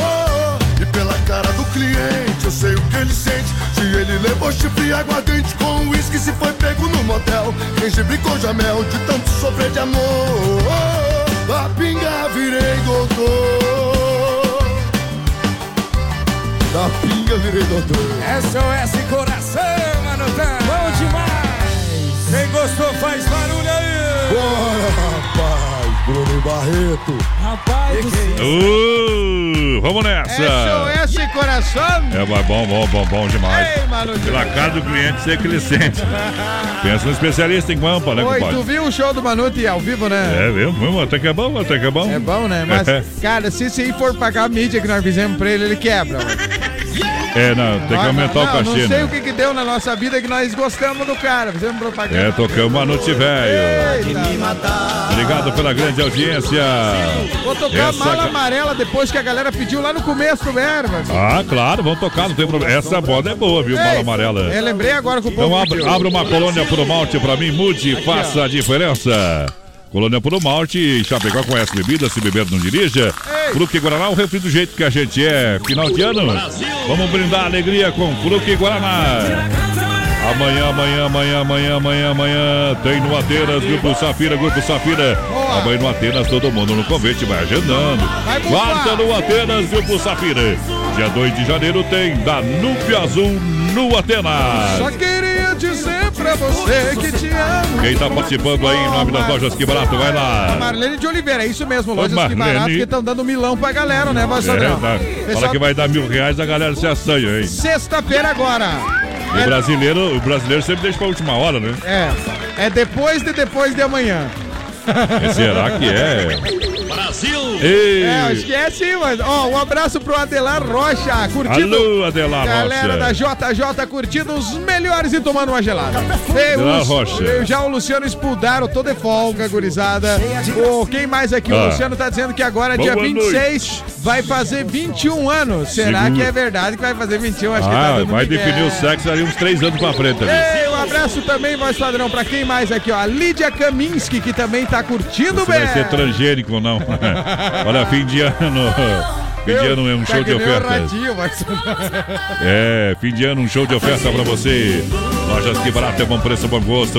E pela cara do cliente, eu sei o que ele sente. Se ele levou chifre aguardente com uísque, se foi pego no motel. Gengibre com jamel, de tanto sofrer de amor. A pinga virei doutor. Da pinga virei doutor. SOS Coração, marota. Bom demais. Quem gostou faz barulho aí. Bora, Bruno Barreto. Rapaz, Uh, vamos nessa. SOS Coração. É mas bom, bom, bom, bom demais. Ei, Manu. Pela cara do cliente, sei que ele sente. Pensa no especialista em guampa, né, Oi, tu compadre? viu o show do Manute ao vivo, né? É, viu? Viu? Até que é bom, até que é bom. É bom, né? Mas, cara, se esse aí for pagar a mídia que nós fizemos pra ele, ele quebra, mano. É, não, tem que aumentar o não, cachê, Não sei né? o que, que deu na nossa vida que nós gostamos do cara. Fizemos propaganda. É, tocamos a noite velho. Obrigado pela grande audiência. Vou tocar Essa- mala amarela depois que a galera pediu lá no começo do Erva. Ah, claro, vamos tocar, não tem problema. Essa moda é boa, viu? Mala amarela. Eu lembrei agora que o povo Então abre, uma colônia puro malte pra mim, mude, faça a diferença. Colônia Puro Malte, Chapecó conhece bebida, se beber não dirija. Fruque Guaraná, o refri do jeito que a gente é. Final de ano, vamos brindar alegria com Fruque Guaraná. Amanhã, amanhã, amanhã, amanhã, amanhã, amanhã, tem no Atenas, Grupo Safira, Grupo Safira. Amanhã no Atenas, todo mundo no convite, vai agendando. Quarta no Atenas, Grupo Safira. Dia 2 de janeiro tem Danúbio Azul no Atenas. Só queria dizer pra você que te amo. Quem tá participando aí em nome das lojas Que Barato, vai lá. Marlene de Oliveira, é isso mesmo, Ô, lojas que Marlene. barato que estão dando milão pra galera, né, É, Vassadrão? tá. Fala que vai dar mil reais, a galera se assanha, hein? Sexta-feira agora. O brasileiro, o brasileiro sempre deixa pra última hora, né? É, é depois de depois de amanhã. E será que é? Brasil! Ei. É, acho que é sim, mas. Ó, um abraço pro Adelar Rocha, curtindo. Alô, Adelar Galera Rocha. da JJ curtindo os melhores e tomando uma gelada. Ei, Adelar os- Rocha. eu Já o Luciano Espudaro, tô de folga, gurizada. Ô, quem mais aqui? O Ah. Luciano tá dizendo que agora, Boa dia 26, vai fazer 21 anos. Será Segura. que é verdade que vai fazer 21? Acho que tá Ah, dando vai definir o sexo ali uns três anos pra frente. Ei, um abraço também, voz padrão, pra quem mais aqui, ó? A Lídia Kaminski, que também tá curtindo Você vai bem. ser transgênico não? Olha, fim de ano. Fim de ano é um Tá show de ofertas. radinho. É, fim de ano, um show de oferta pra você. Lojas que barato é bom preço, bom gosto.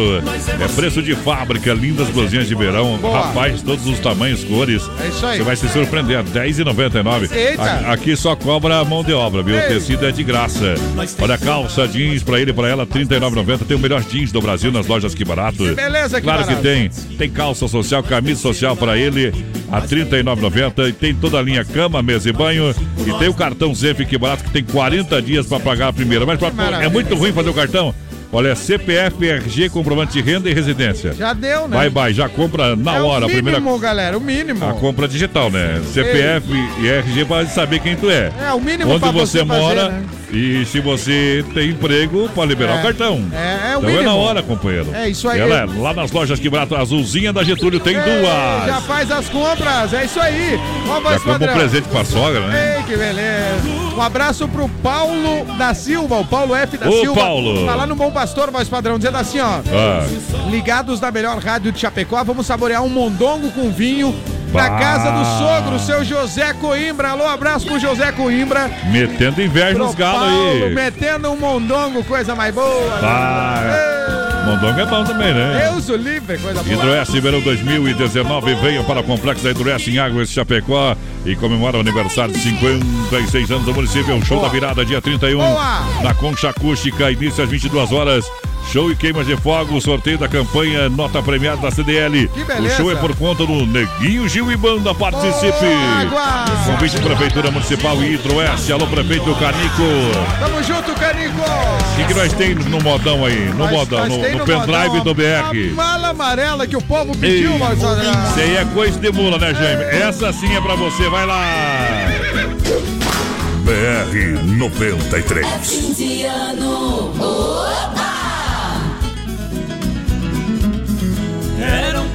É preço de fábrica, lindas blusinhas de verão. Boa. Rapaz, todos os tamanhos, cores. É isso aí. Você vai se surpreender, R$ 10,99. Eita. A- Aqui só cobra a mão de obra, viu? O tecido é de graça. Olha, calça jeans pra ele e pra ela, R$ 39,90. Tem o melhor jeans do Brasil nas lojas que barato. beleza, Que Claro Barato. que tem. Tem calça social, camisa social pra ele, a R$ 39,90. E tem toda a linha cama, mesa e banho. E tem o cartão Zenf que barato, que tem 40 dias pra pagar a primeira. Mas pra- é muito ruim fazer o cartão. Olha, CPF, RG, comprovante de renda e residência. Já deu, né? Vai, vai, já compra na é hora. o a primeira mínimo, galera, o mínimo. a compra digital, né? CPF e RG para saber quem tu é. É, o mínimo Onde você, você fazer, mora né? e se você tem emprego, para liberar É. o cartão. É, é o então é mínimo. na hora, companheiro. É isso aí. Galera, lá nas lojas que barato, azulzinha da Getúlio tem Ei, duas. Já faz as compras, é isso aí. Ó, Já compra um presente pra sogra, né? Ei, que beleza. Um abraço pro Paulo da Silva, o Paulo F da Ô, Silva. Paulo. Tá lá no Bom Pastor, voz padrão, dizendo assim, ó. Ah. Ligados na melhor rádio de Chapecó, vamos saborear um mondongo com vinho Bah. casa do sogro, seu José Coimbra. Alô, abraço pro José Coimbra. Metendo inveja Pro nos galos Paulo, aí. metendo um mondongo, coisa mais boa. Ah, Mondongo é bom também, né? Deus o livre, coisa boa. Hidroeste Verão 2019 venha para o Complexo da Hidroeste em Águas Chapecó e comemora o aniversário de 56 anos do município. Um show Boa. da virada dia 31 Boa. na Concha Acústica, início às 22 horas. Show e queimas de fogo, sorteio da campanha, nota premiada da CDL. Que O show é por conta do Neguinho Gil e Banda. Participe! Água. Convite Prefeitura Municipal e Hidroeste. Alô, Prefeito Canico. Tamo junto, Canico. O que, que nós tem no modão aí? No Nós- modão, nós no, no no pendrive modão do BR. A mala amarela que o povo pediu, padrão. Isso aí é coisa de mula, né, Jaime? Essa sim é pra você, vai lá! BR 93. Fim de ano. Opa!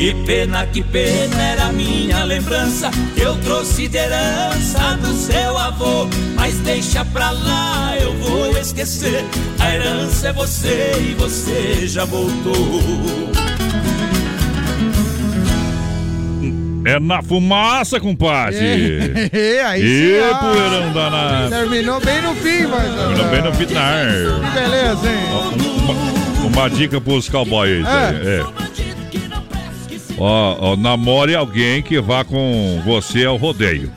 Que pena, que pena era minha lembrança que eu trouxe de herança do seu avô. Mas deixa pra lá, eu vou esquecer. A herança é você e você já voltou. É na fumaça, compadre. É, aí E sim, ó. poeirão danado. Terminou bem no fim, mas. Terminou bem no final. Que beleza, hein? Uma, uma dica pros cowboys aí. É. Ó, ó, namore alguém que vá com você ao rodeio.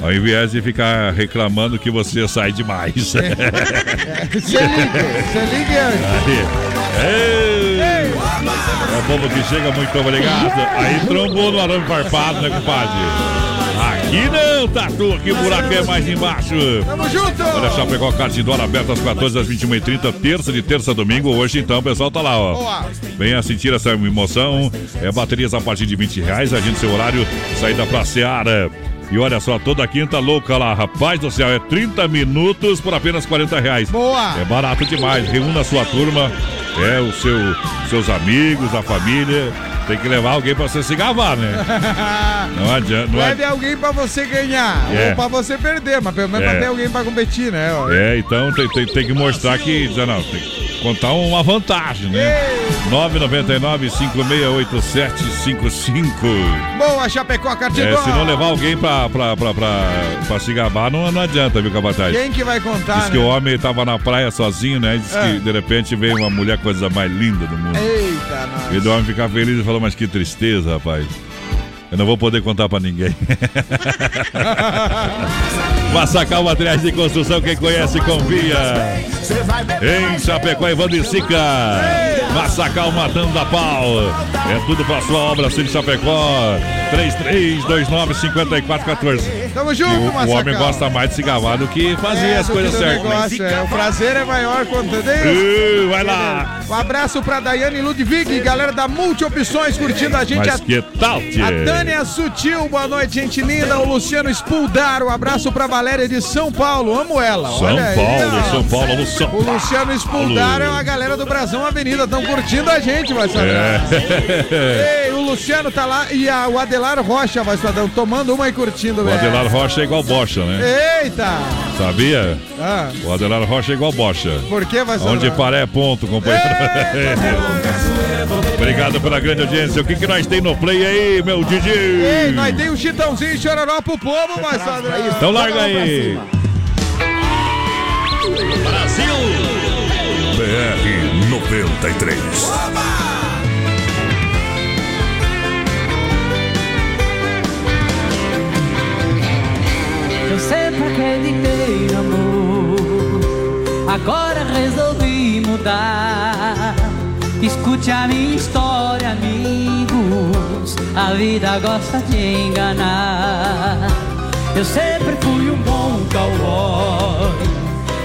Ao invés de ficar reclamando que você sai demais. Você liga, você liga. Aí. Ei. É o povo que chega, muito obrigado. Aí trombou no arame farpado, né, compadre? Aqui não, Tatu, aqui o buraco é mais embaixo. Tamo junto! Olha, Chapecó Cartidora aberta às 14 às 21h30, terça de terça a domingo. Hoje então o pessoal tá lá, ó. Boa. Venha sentir essa emoção. É baterias a partir de 20 reais. Agende seu horário, saída pra Seara. E olha só, toda quinta louca lá, rapaz do céu, é 30 minutos por apenas 40 reais. Boa! É barato demais. Reúna a sua turma, é o seu, seus amigos, a família. Tem que levar alguém pra você se gavar, né? Não adianta. Não Leve adianta. alguém pra você ganhar. É. Ou pra você perder, mas pelo menos É. pra ter alguém pra competir, né? É, então tem, tem, tem que mostrar que. Não, tem que contar uma vantagem, né? 999-568755. Boa, Chapecó É, Cartidora. se não levar alguém pra, pra, pra, pra, pra se gabar, não, não adianta, viu, Capataz? Quem que vai contar? Diz que né? o homem tava na praia sozinho, né? Diz É. que de repente veio uma mulher, coisa mais linda do mundo. Eita, nós. E do homem ficar feliz e falou, mas que tristeza, rapaz. Eu não vou poder contar pra ninguém. Massacal Materiais de Construção, quem conhece, confia. Em Chapecó, Evandro e Sica. Massacal Matando a Pau. É tudo pra sua obra, Cine Chapecó. 3329-5414. Tamo junto, o, o homem gosta mais de se gavar do que fazer É, as coisas certas. né? negócio, é. O prazer é maior quando Ih, vai lá. Um abraço pra Daiane Ludwig, galera da Multiopções curtindo a gente. Mas A- que tal, tchê? A Tânia Sutil, boa noite, gente linda. O Luciano Spuldar, um abraço pra Valéria de São Paulo, amo ela. São Olha aí, Paulo, ó. São Paulo, alô, São O Luciano Paulo. é uma galera do Brasão Avenida, estão curtindo a gente, vai saber. É. Ei, o Luciano tá lá e a, o Adelar Rocha, vai estar tomando uma e curtindo. O velho. Adelar Rocha é igual bocha, né? Eita! Sabia? Ah, O Adelar Rocha é igual bocha. por que vai Onde paré é ponto, companheiro. Obrigado pela grande audiência. O que, que nós tem no play aí, meu DJ? Ei, nós tem um chitãozinho e chororó pro povo, vai saber. Então larga aí. Brasil! BR 93. Eu sempre acreditei no amor, agora resolvi mudar. Escute a minha história, amigos. A vida gosta de enganar. Eu sempre fui um bom cowboy,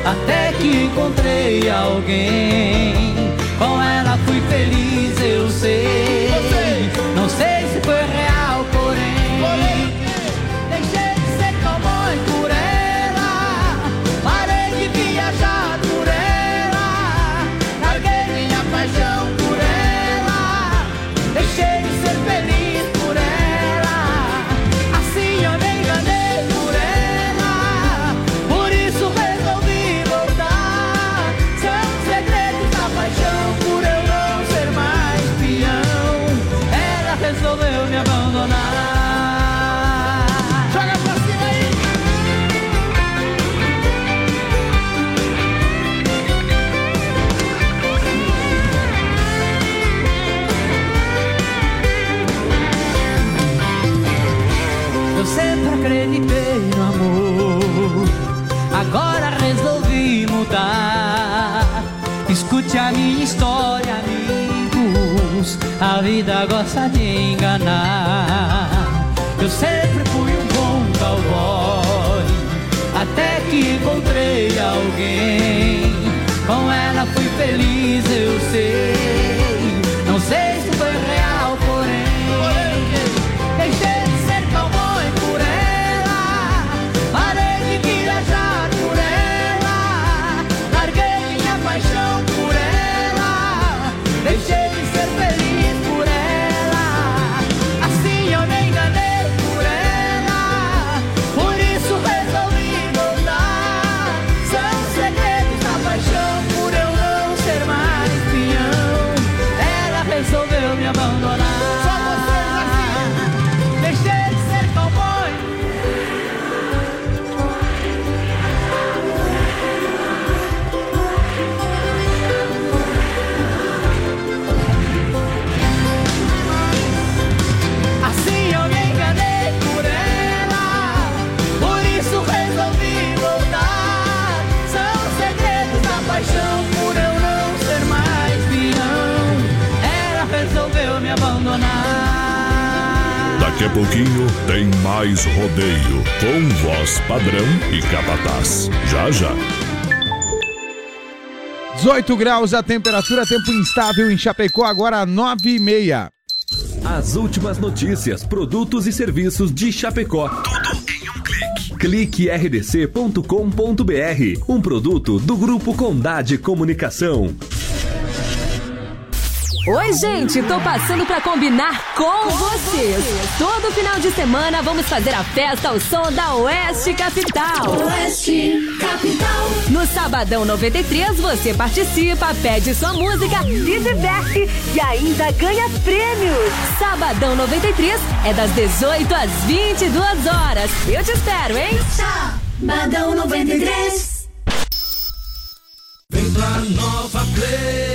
até que encontrei alguém. Com ela fui feliz, eu sei. Vida gosta de enganar. Eu sempre fui um bom cowboy, até que encontrei alguém. Com ela fui feliz, Daqui a pouquinho tem mais rodeio com voz padrão e capataz. Já já. 18 graus a temperatura, tempo instável em Chapecó, agora 9 e meia. As últimas notícias, produtos e serviços de Chapecó. Tudo em um clique. Clique rdc.com.br, um produto do Grupo Condade Comunicação. Oi, gente, tô passando pra combinar com vocês. Todo final de semana vamos fazer a festa ao som da Oeste Capital. Oeste Capital. No Sabadão 93 você participa, pede sua música, se diverte e ainda ganha prêmios. Sabadão 93 é das 18 às 22 horas. Eu te espero, hein? Sabadão 93. Vem pra Nova Play.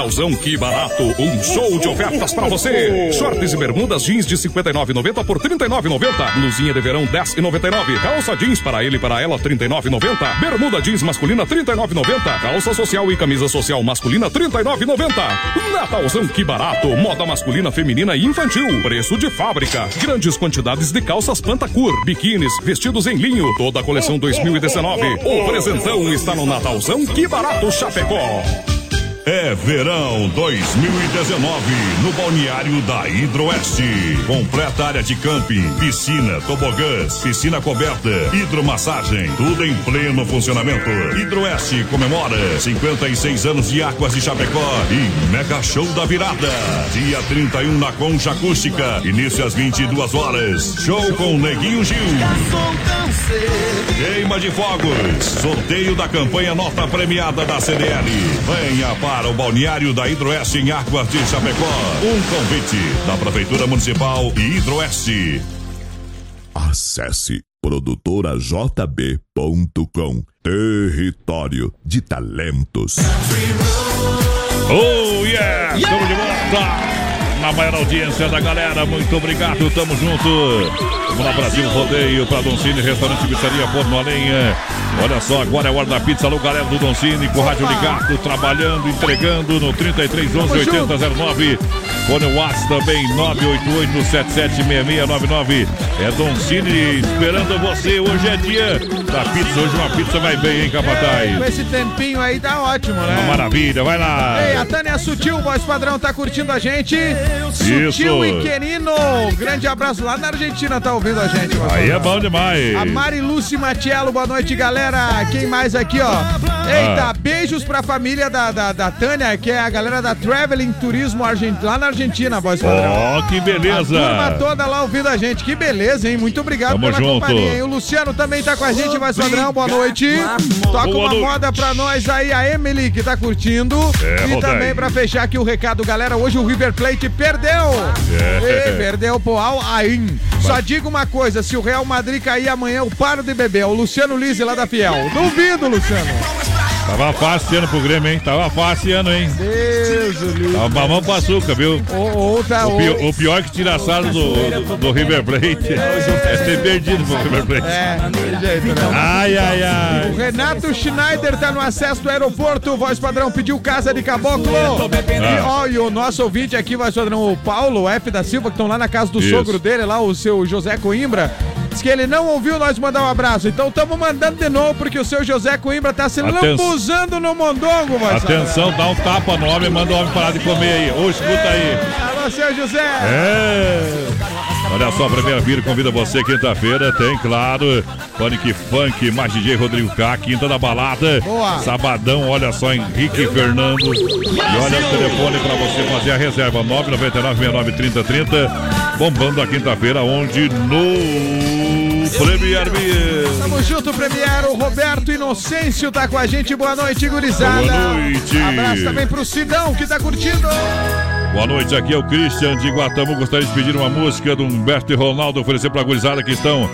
Natalzão, que barato! Um show de ofertas pra você! Shorts e bermudas jeans de 59,90 por 39,90. Blusinha de verão 10,99. Calça jeans para ele e para ela 39,90. Bermuda jeans masculina 39,90. Calça social e camisa social masculina 39,90. Natalzão, que barato! Moda masculina, feminina e infantil. Preço de fábrica. Grandes quantidades de calças Pantacur, biquínis, vestidos em linho. Toda a coleção 2019. O presentão está no Natalzão, que barato, Chapecó! É verão 2019 no balneário da Hidroeste. Completa área de camping, piscina, tobogãs, piscina coberta, hidromassagem, tudo em pleno funcionamento. Hidroeste comemora 56 anos de Águas de Chapecó e Mega Show da Virada. Dia 31 na Concha Acústica, início às 22 horas. Show com Neguinho Gil. Queima de fogos. Sorteio da campanha Nota Premiada da CDL. Venha para o balneário da Hidroeste em Águas de Chapecó. Um convite da Prefeitura Municipal e Hidroeste. Acesse produtorajb.com Território de Talentos. Oh, yeah! Estamos de volta! Na maior audiência da galera, muito obrigado, tamo junto. Vamos lá, Brasil Rodeio, para Doncini, Restaurante Pizzaria Forno a Lenha. Olha só, agora é a hora da pizza. Alô, galera do Don Cine, com o rádio ligado, trabalhando, entregando no 3311 8009. Fone Whats também, 988-776699. É Don Cine esperando você. Hoje é dia da pizza. Hoje uma pizza vai bem, hein, É, com Capataz? esse tempinho aí tá ótimo, né? Uma maravilha, vai lá. Ei, a Tânia Sutil, voz padrão, tá curtindo a gente. Isso. Sutil e Querino. Grande abraço lá na Argentina, tá ouvindo a gente. Aí é bom demais. A Mari Lúcia Matiello, boa noite, galera. Quem mais aqui, ó? Eita, Ah. beijos pra família da, da, da Tânia, que é a galera da Traveling Turismo Argent... lá na Argentina, voz padrão. Ó, que beleza. A turma toda lá ouvindo a gente. Que beleza, hein? Muito obrigado Tamo pela junto. companhia, hein? O Luciano também tá com a gente, voz padrão. Boa noite. Toca Boa uma noite. moda pra nós aí, a Emily, que tá curtindo. É, e também pra fechar aqui o recado, galera. Hoje o River Plate perdeu. É. Ei, perdeu pro Al Ain. Só digo uma coisa: se o Real Madrid cair amanhã, eu paro de beber. O Luciano Lise lá da Fiel. Duvido, Luciano. Tava fácil esse ano pro Grêmio, hein? Tava fácil esse ano, hein? Deus, o livre. Tava mamão com açúcar, viu? Tá. O ou- pior, o pior que tira sarro do, do, do River Plate é ter perdido pro River Plate. É, não tem jeito, né? Ai, ai, ai. O Renato Schneider tá no acesso do aeroporto. Voz padrão pediu casa de caboclo. E, ó, e o nosso ouvinte aqui, voz padrão, o Paulo F da Silva, que estão lá na casa do Isso. sogro dele, lá, o seu José Coimbra. Diz que ele não ouviu nós mandar um abraço. Então estamos mandando de novo, porque o seu José Coimbra tá se Aten- lambuzando no mondongo, voz Atenção, dá um tapa no homem, manda o homem parar de comer aí. Ô, escuta aí. padrão. Alô, seu José. É. Olha só, a primeira Vira convida você quinta-feira. Tem, claro, Panic Funk, mais DJ Rodrigo K, quinta da balada. Boa. Sabadão, olha só, Henrique Fernando. E olha o telefone pra você fazer a reserva: 999-69-3030. Bombando a quinta-feira, onde no Premier. Tamo junto, Premier. O Roberto Inocêncio tá com a gente. Boa noite, gurizada. Boa noite. Abraço também pro Sidão, que tá curtindo. Boa noite, aqui é o Christian de Guatamu. Gostaria de pedir uma música do Humberto e Ronaldo oferecer pra gurizada que estão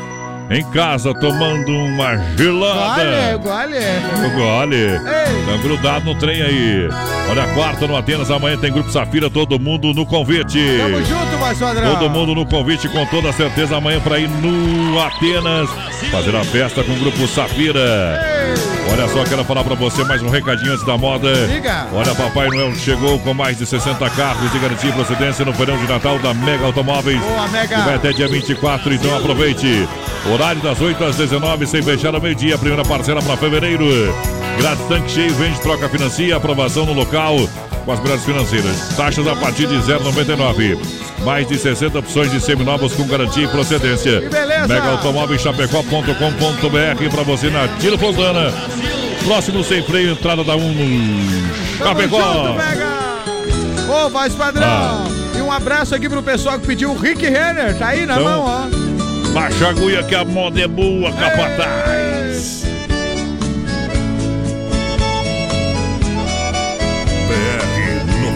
em casa tomando uma gelada. Gole, gole. Gole. Tá grudado no trem aí. Olha, a quarta no Atenas, amanhã tem Grupo Safira, todo mundo no convite. Tamo junto, padrão. Todo mundo no convite, com toda certeza, amanhã para ir no Atenas fazer a festa com o Grupo Safira. Olha só, quero falar para você mais um recadinho antes da moda. Diga. Olha, Papai Noel chegou com mais de 60 carros de garantia e procedência no verão de Natal da Mega Automóveis. Boa, Mega. Vai até dia 24, então aproveite. Horário das 8 às 19, sem fechar ao meio-dia. Primeira parcela para fevereiro. Grátis tanque cheio, vende, troca, financia. Aprovação no local com as melhores financeiras. Taxas a partir de 0,99. Mais de 60 opções de seminovos com garantia e procedência. Que beleza! Mega Automóveis Chapecó.com.br para você na Tiro Fontana. Próximo sem freio, entrada da 1 no Tamo junto, Chapecó. Ô, voz padrão. Ah. E um abraço aqui pro pessoal que pediu o Rick Renner. Tá aí na Então, mão, ó. Baixa a agulha que a moda é boa, capataz.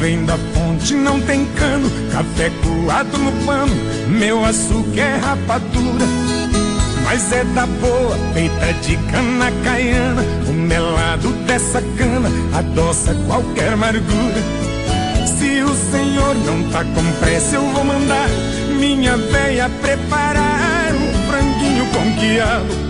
Vem da fonte, não tem cano. Café coado no pano, meu açúcar é rapadura. Mas é da boa, feita de cana caiana. O melado dessa cana adoça qualquer amargura. Se o senhor não tá com pressa, eu vou mandar minha véia preparar um franguinho com quiabo.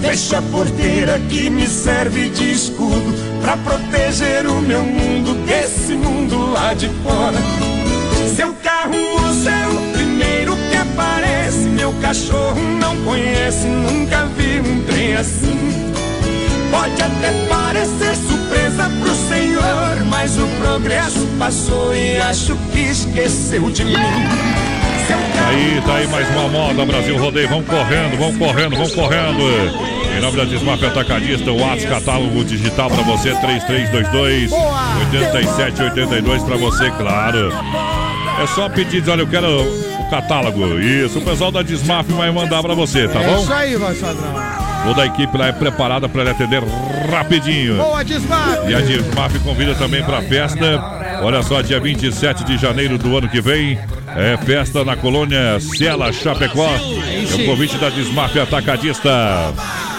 Fecha a porteira que me serve de escudo pra proteger o meu mundo desse mundo lá de fora. Seu carro moço é o primeiro que aparece. Meu cachorro não conhece, nunca vi um trem assim. Pode até parecer surpresa pro senhor, mas o progresso passou e acho que esqueceu de mim. Aí, tá aí mais uma moda, Brasil Rodeio. Vão correndo, vão correndo, vão correndo. Em nome da Desmaf Atacadista, o WhatsApp catálogo digital pra você, 3322 8782 pra você, claro. É só pedir, olha, eu quero o catálogo. Isso, o pessoal da Desmaf vai mandar pra você, tá É bom? isso aí, vai Sadrão. Toda a equipe lá é preparada para lhe atender rapidinho. Boa, Desmaf! E a Desmaf convida também para a festa. Olha só, dia 27 de janeiro do ano que vem. É festa na colônia Ciela Chapecó. É o convite da Desmaf Atacadista.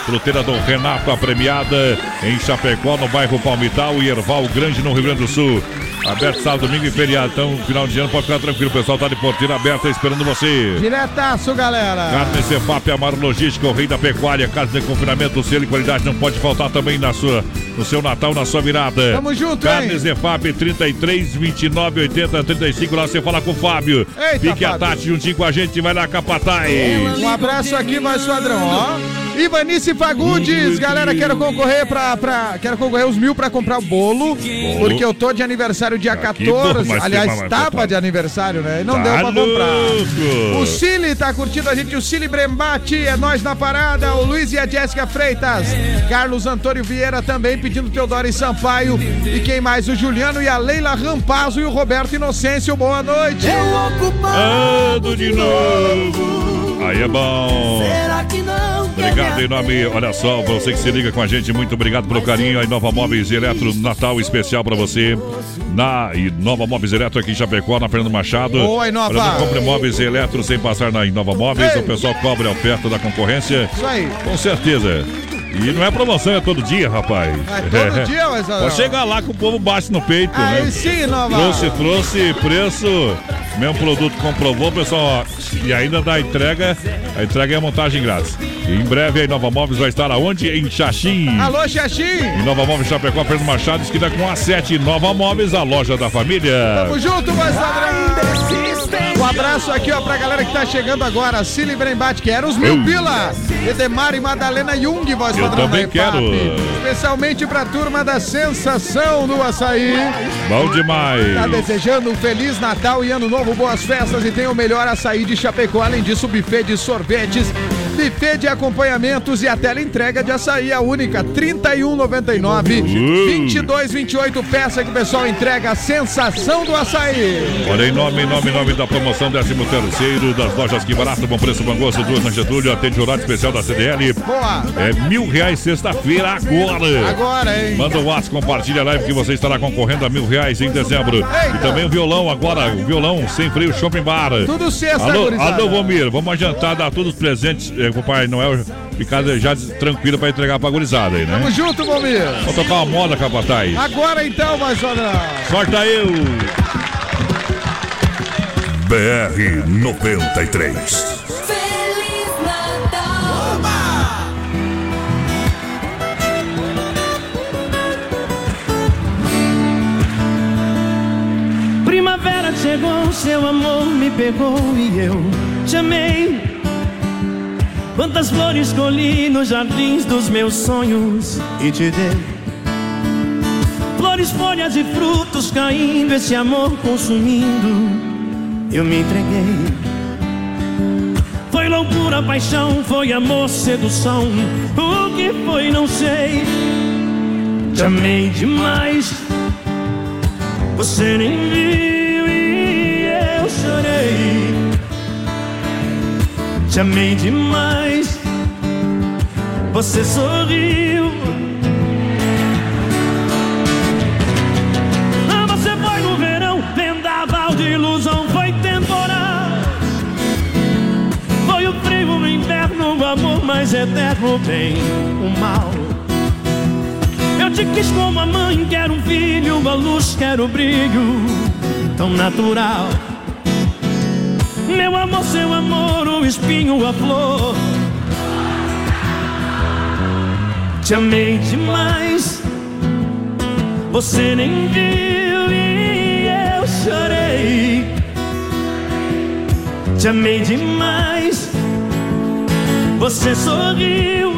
Fruteira do Renato, a premiada em Chapecó, no bairro Palmital e Erval Grande, no Rio Grande do Sul. Aberto sábado, domingo e feriado. Então, final de ano, pode ficar tranquilo. O pessoal tá de porteira aberta esperando você. Diretaço, galera. Carne Cefap, Amaro Logística, o rei da pecuária, casa de confinamento, selo e qualidade não pode faltar também na sua, no seu Natal, na sua virada. Tamo junto, Carne hein? Zefap, 33, 29, 80, 35, lá você fala com o Fábio. Eita, Fique a Fábio. Tati juntinho com a gente, vai lá, Capataz. Um abraço aqui, vai Esquadrão, ó. Ivanice Fagundes, galera, quero concorrer pra, pra. Quero concorrer os mil pra comprar o bolo. Porque eu tô de aniversário dia que bom, 14. mas Aliás, tem uma- tava de aniversário, né? E não Tá deu pra comprar. louco. O Cili tá curtindo a gente, o Cili Brembati, é nós na parada. O Luiz e a Jéssica Freitas. Carlos Antônio Vieira também pedindo Teodoro e Sampaio. E quem mais? O Juliano e a Leila Rampazzo e o Roberto Inocêncio. Boa noite. Ando de novo. Aí é bom. Será que não? Obrigado em nome, olha só, você que se liga com a gente, muito obrigado pelo carinho. A Inova Móveis Eletro, Natal especial pra você. Na Inova Móveis Eletro aqui em Chapecó, na Fernando Machado. Boa, Inova. Olha, não compre móveis eletro sem passar na Inova Móveis. Ei. O pessoal cobra a oferta da concorrência. Isso aí. Com certeza. E não é promoção, é todo dia, rapaz. É todo dia, mas, Pode chegar lá que o povo bate no peito, Aí né? sim, Nova. Trouxe, trouxe, preço, mesmo produto comprovou, pessoal. ó, E ainda dá entrega, a entrega é a montagem grátis. E em breve a Nova Móveis vai estar aonde? Em Xaxim. Alô, Xaxim. Em Nova Móveis Chapecó, Fernando Machado, esquina com A7. Nova Móveis, a loja da família. Tamo junto, mais padrão. Um abraço aqui, ó, pra galera que tá chegando agora. Cili Brembate, que era os mil pila. Edemar e Madalena Jung, voz Eu padrão também quero. Especialmente pra turma da sensação do açaí. Bom demais. Tá desejando um Feliz Natal e Ano Novo, boas festas e tem o melhor açaí de Chapecó. Além disso, buffet de sorvetes, buffet de acompanhamentos e a tela entrega de açaí, a única, R$ 31,99. 22,28 peça que o pessoal entrega a sensação do açaí. Olha, em nome, em nome, em nome da promoção 13 terceiro das lojas Que Barato, bom preço, bom gosto, duas na Getúlio, atende o horário especial da CDL. Boa. É mil reais sexta-feira agora. Agora, hein? Manda o WhatsApp, compartilha a live que você estará concorrendo a mil reais em dezembro. E também o violão agora, o violão sem freio Shopping Bar. Tudo sexta, Alô, gurizada. alô, Vomir, vamos adiantar, dar todos os presentes é, pro Pai Noel ficar já tranquilo pra entregar pra gurizada aí, né? Tamo junto, Bomir. Vamos tocar uma moda, Capataz. Agora então, mais padrão. Sorta eu. BR 93. Feliz Natal. Primavera chegou, seu amor me pegou e eu te amei. Quantas flores colhi nos jardins dos meus sonhos e te dei. Flores, folhas e frutos caindo, esse amor consumindo, eu me entreguei. Foi loucura paixão, foi amor, sedução. O que foi, não sei. Te amei demais. Você nem viu e eu chorei. Te amei demais. Você sorriu. Ah, você foi no verão, vendaval de ilusão, foi temporal. Foi o frio, o inverno, o amor mais eterno, bem, o mal. Eu te quis como a mãe, quero um filho, a luz, quero o brilho, tão natural. Meu amor, seu amor, o espinho, a flor. Te amei demais, você nem viu e eu chorei. Te amei demais, você sorriu.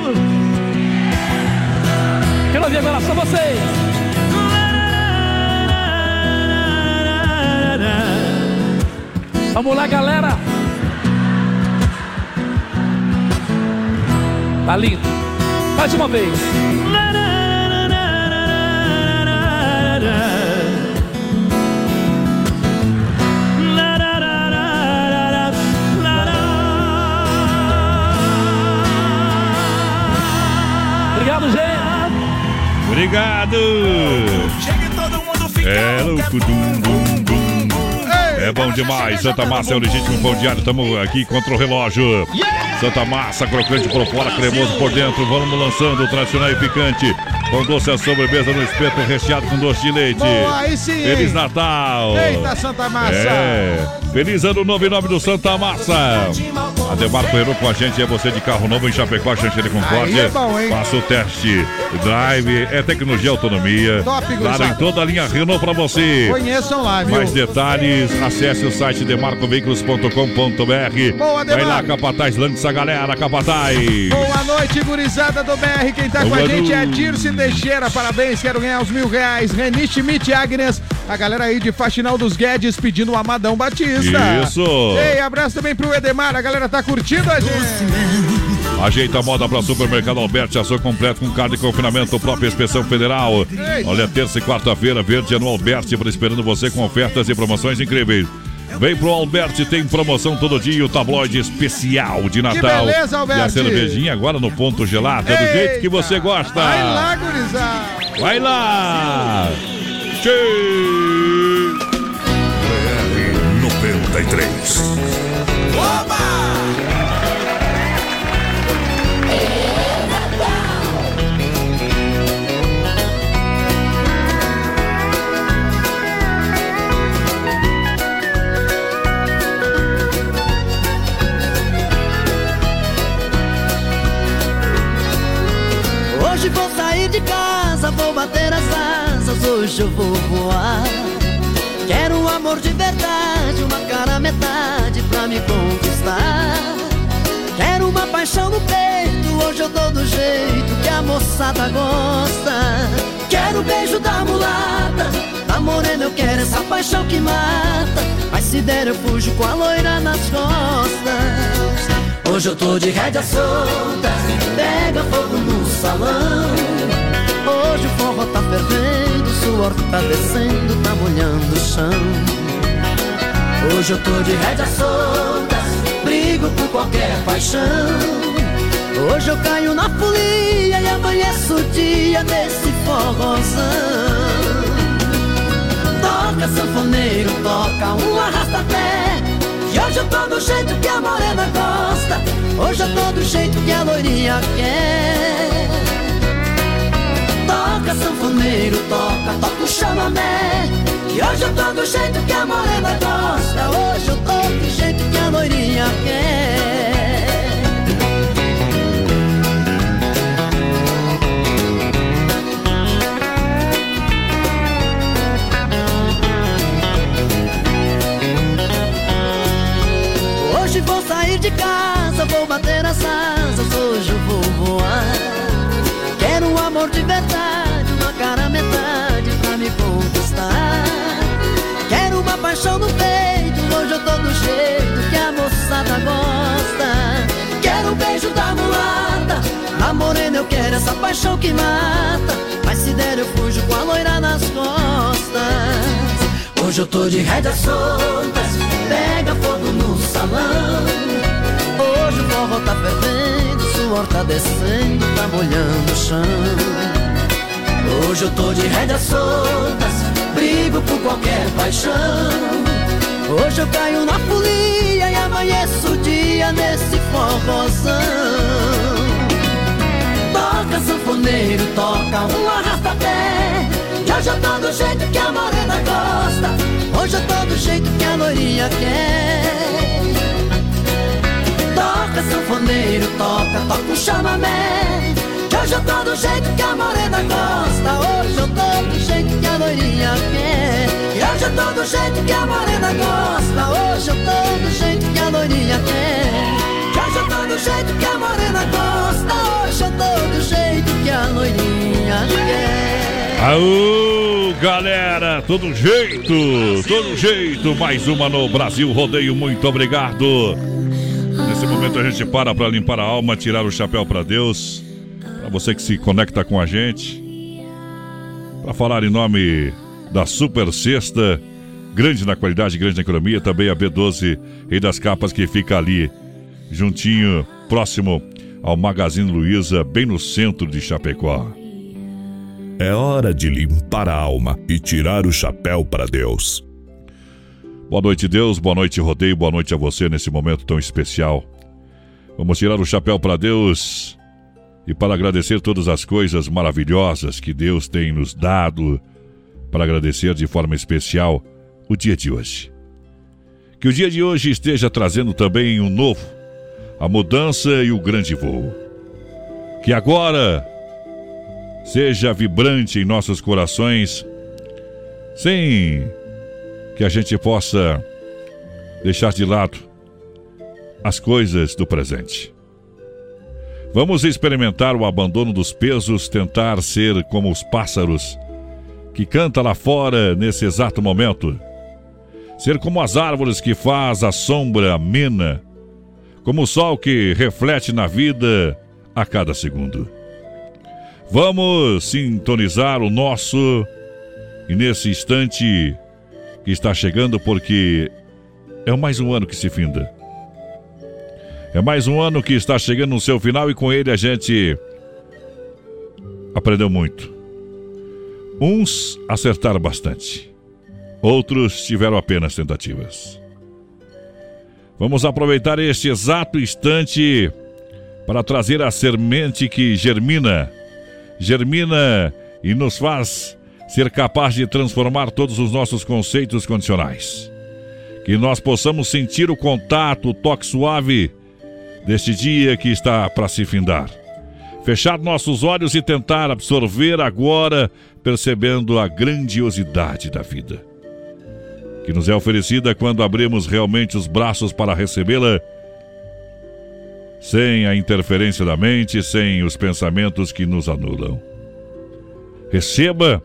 Quero ouvir agora só vocês. Vamos lá, galera. Tá lindo. Mais uma vez. Obrigado, gente. Obrigado! É louco, dum, dum, dum. É bom demais. Santa Massa é o legítimo pão diário. Estamos aqui contra o relógio. Santa Massa, crocante por fora, cremoso por dentro. Vamos lançando o tradicional e picante. Com doce a sobremesa no espeto recheado com doce de leite. Boa, aí sim, hein? Feliz Natal! Eita, Santa Massa! É. Feliz ano novo em nome do Santa Massa. Ademar Correiro com a gente é você de carro novo em Chapecó, Concórdia. Aí é bom, hein? Faça o teste. Drive é tecnologia e autonomia. Top, Claro, em toda a linha Renault pra você. Conheçam lá, viu? Mais detalhes, acesse o site demarcoveículos.com.br. Boa, Vai Demar. lá, Capataz, lança a galera, Capataz. Boa noite, gurizada do BR. Quem tá com Boa a gente é noite. Dirce Teixeira. Parabéns, quero ganhar os mil reais. Reni Schmidt Agnes. A galera aí de Faxinal dos Guedes pedindo o Amadão Batista. Isso. Ei, abraço também pro Edemar. A galera tá curtindo a gente. Ajeita a moda para Supermercado Alberti, ação completo com carne de confinamento, própria inspeção federal. Olha, terça e quarta-feira, verde é no Alberti, esperando você com ofertas e promoções incríveis. Vem pro Alberti, tem promoção todo dia, e o tabloide especial de Natal. beleza, Alberti. E a cervejinha agora no ponto gelado, é do jeito que você gosta. Vai lá, gurizada. Vai lá! Tchê! BR-93. Hoje vou sair de casa, vou bater as hoje eu vou voar. Quero um amor de verdade, uma cara metade pra me conquistar. Quero uma paixão no peito, hoje eu dou do jeito que a moçada gosta. Quero o beijo da mulata, da morena eu quero essa paixão que mata. Mas se der eu fujo com a loira nas costas. Hoje eu tô de rédea solta, pega fogo no salão. Hoje o forró tá fervendo, suor tá descendo, tá molhando o chão. Hoje eu tô de rédea solta, brigo por qualquer paixão. Hoje eu caio na folia e amanheço o dia desse forrozão. Toca sanfoneiro, toca um arrasta-pé. E hoje eu tô do jeito que a morena gosta. Hoje eu tô do jeito que a loirinha quer. Toca sanfoneiro, toca, toca o chamamé. E hoje eu tô do jeito que a morena gosta. Hoje eu tô do jeito que a loirinha quer. Hoje vou sair de casa, paixão no peito, hoje eu tô do jeito que a moçada gosta. Quero o beijo da mulata, a morena eu quero essa paixão que mata. Mas se der eu fujo com a loira nas costas. Hoje eu tô de rédeas soltas, pega fogo no salão. Hoje o forró tá fervendo, suor tá descendo, tá molhando o chão. Hoje eu tô de rédeas soltas por qualquer paixão. Hoje eu caio na folia e amanheço o dia nesse forrozão. Toca sanfoneiro, toca um arrasta-pé. Hoje eu tô do jeito que a morena gosta. Hoje eu tô do jeito que a loirinha quer. Toca sanfoneiro, toca, toca um chamamé. Hoje eu tô do jeito que a morena gosta. Hoje eu tô do jeito que a loirinha quer. E hoje eu tô do jeito que a morena gosta. Hoje eu tô do jeito que a loirinha quer. Que hoje eu tô do jeito que a morena gosta. Hoje eu tô do jeito que a loirinha quer. Aô, galera, todo jeito, todo jeito, mais uma no Brasil Rodeio, muito obrigado. Nesse momento a gente para para limpar a alma, tirar o chapéu para Deus, para você que se conecta com a gente, para falar em nome da Super Sexta, grande na qualidade, grande na economia, também a B12 Rei das Capas que fica ali, juntinho, próximo ao Magazine Luiza, bem no centro de Chapecó. É hora de limpar a alma e tirar o chapéu para Deus. Boa noite, Deus. Boa noite, Rodeio. Boa noite a você nesse momento tão especial. Vamos tirar o chapéu para Deus e para agradecer todas as coisas maravilhosas que Deus tem nos dado, para agradecer de forma especial o dia de hoje. Que o dia de hoje esteja trazendo também um novo, a mudança e o grande voo. Que agora seja vibrante em nossos corações, sem que a gente possa deixar de lado as coisas do presente. Vamos experimentar o abandono dos pesos, tentar ser como os pássaros que canta lá fora nesse exato momento. Ser como as árvores que faz a sombra amena, como o sol que reflete na vida a cada segundo. Vamos sintonizar o nosso e nesse instante que está chegando, porque é mais um ano que se finda. É mais um ano que está chegando no seu final e com ele a gente aprendeu muito. Uns acertaram bastante, outros tiveram apenas tentativas. Vamos aproveitar este exato instante para trazer a semente que germina, germina e nos faz ser capaz de transformar todos os nossos conceitos condicionais. Que nós possamos sentir o contato, o toque suave deste dia que está para se findar. Fechar nossos olhos e tentar absorver agora, percebendo a grandiosidade da vida. Que nos é oferecida quando abrimos realmente os braços para recebê-la, sem a interferência da mente, sem os pensamentos que nos anulam. Receba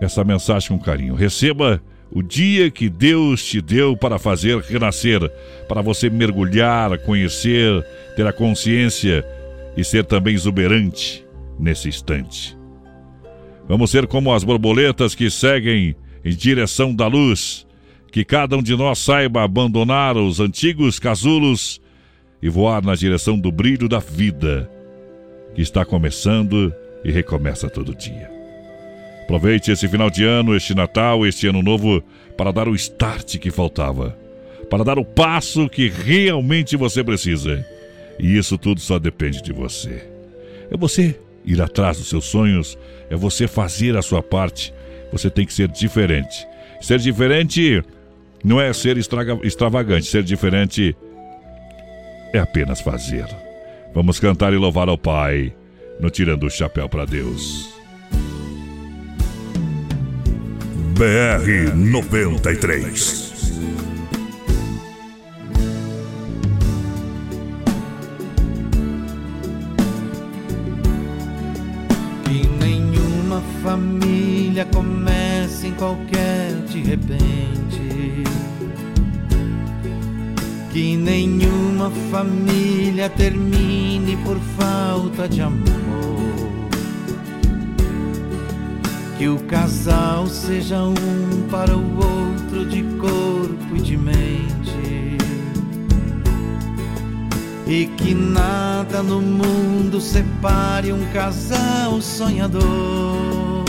essa mensagem com carinho. Receba o dia que Deus te deu para fazer renascer, para você mergulhar, conhecer, ter a consciência e ser também exuberante nesse instante. Vamos ser como as borboletas que seguem em direção da luz, que cada um de nós saiba abandonar os antigos casulos e voar na direção do brilho da vida, que está começando e recomeça todo dia. Aproveite esse final de ano, este Natal, este Ano Novo, para dar o start que faltava. Para dar o passo que realmente você precisa. E isso tudo só depende de você. É você ir atrás dos seus sonhos, é você fazer a sua parte. Você tem que ser diferente. Ser diferente não é ser estraga, extravagante, ser diferente é apenas fazer. Vamos cantar e louvar ao Pai, no Tirando o Chapéu para Deus. BR 93. Que nenhuma família comece em qualquer de repente. Que nenhuma família termine por falta de amor. Que o casal seja um para o outro de corpo e de mente. E que nada no mundo separe um casal sonhador.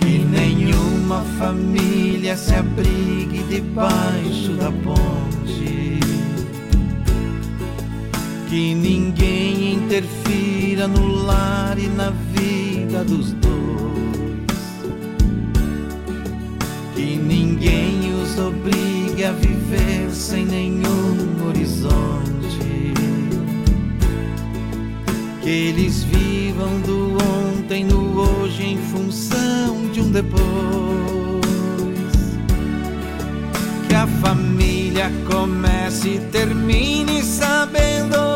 Que nenhuma família se abrigue debaixo da ponte. Que ninguém interfira no lar e na vida dos dois. Que ninguém os obrigue a viver sem nenhum horizonte. Que eles vivam do ontem no hoje em função de um depois. Que a família comece e termine sabendo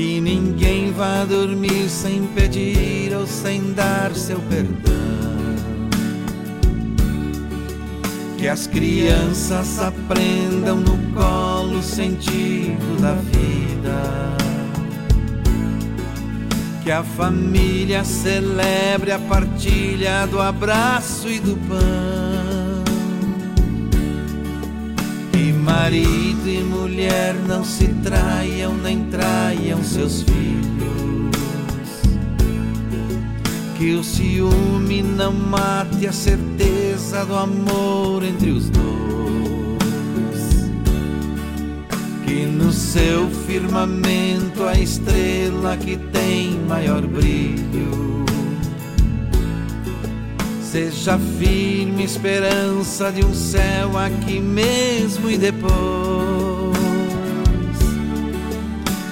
Que ninguém vá dormir sem pedir ou sem dar seu perdão. Que as crianças aprendam no colo o sentido da vida. Que a família celebre a partilha do abraço e do pão. Marido e mulher não se traiam nem traiam seus filhos. Que o ciúme não mate a certeza do amor entre os dois. Que no seu firmamento a estrela que tem maior brilho seja firme esperança de um céu aqui mesmo e depois.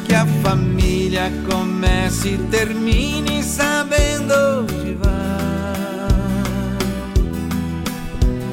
Que a família comece e termine sabendo onde vai.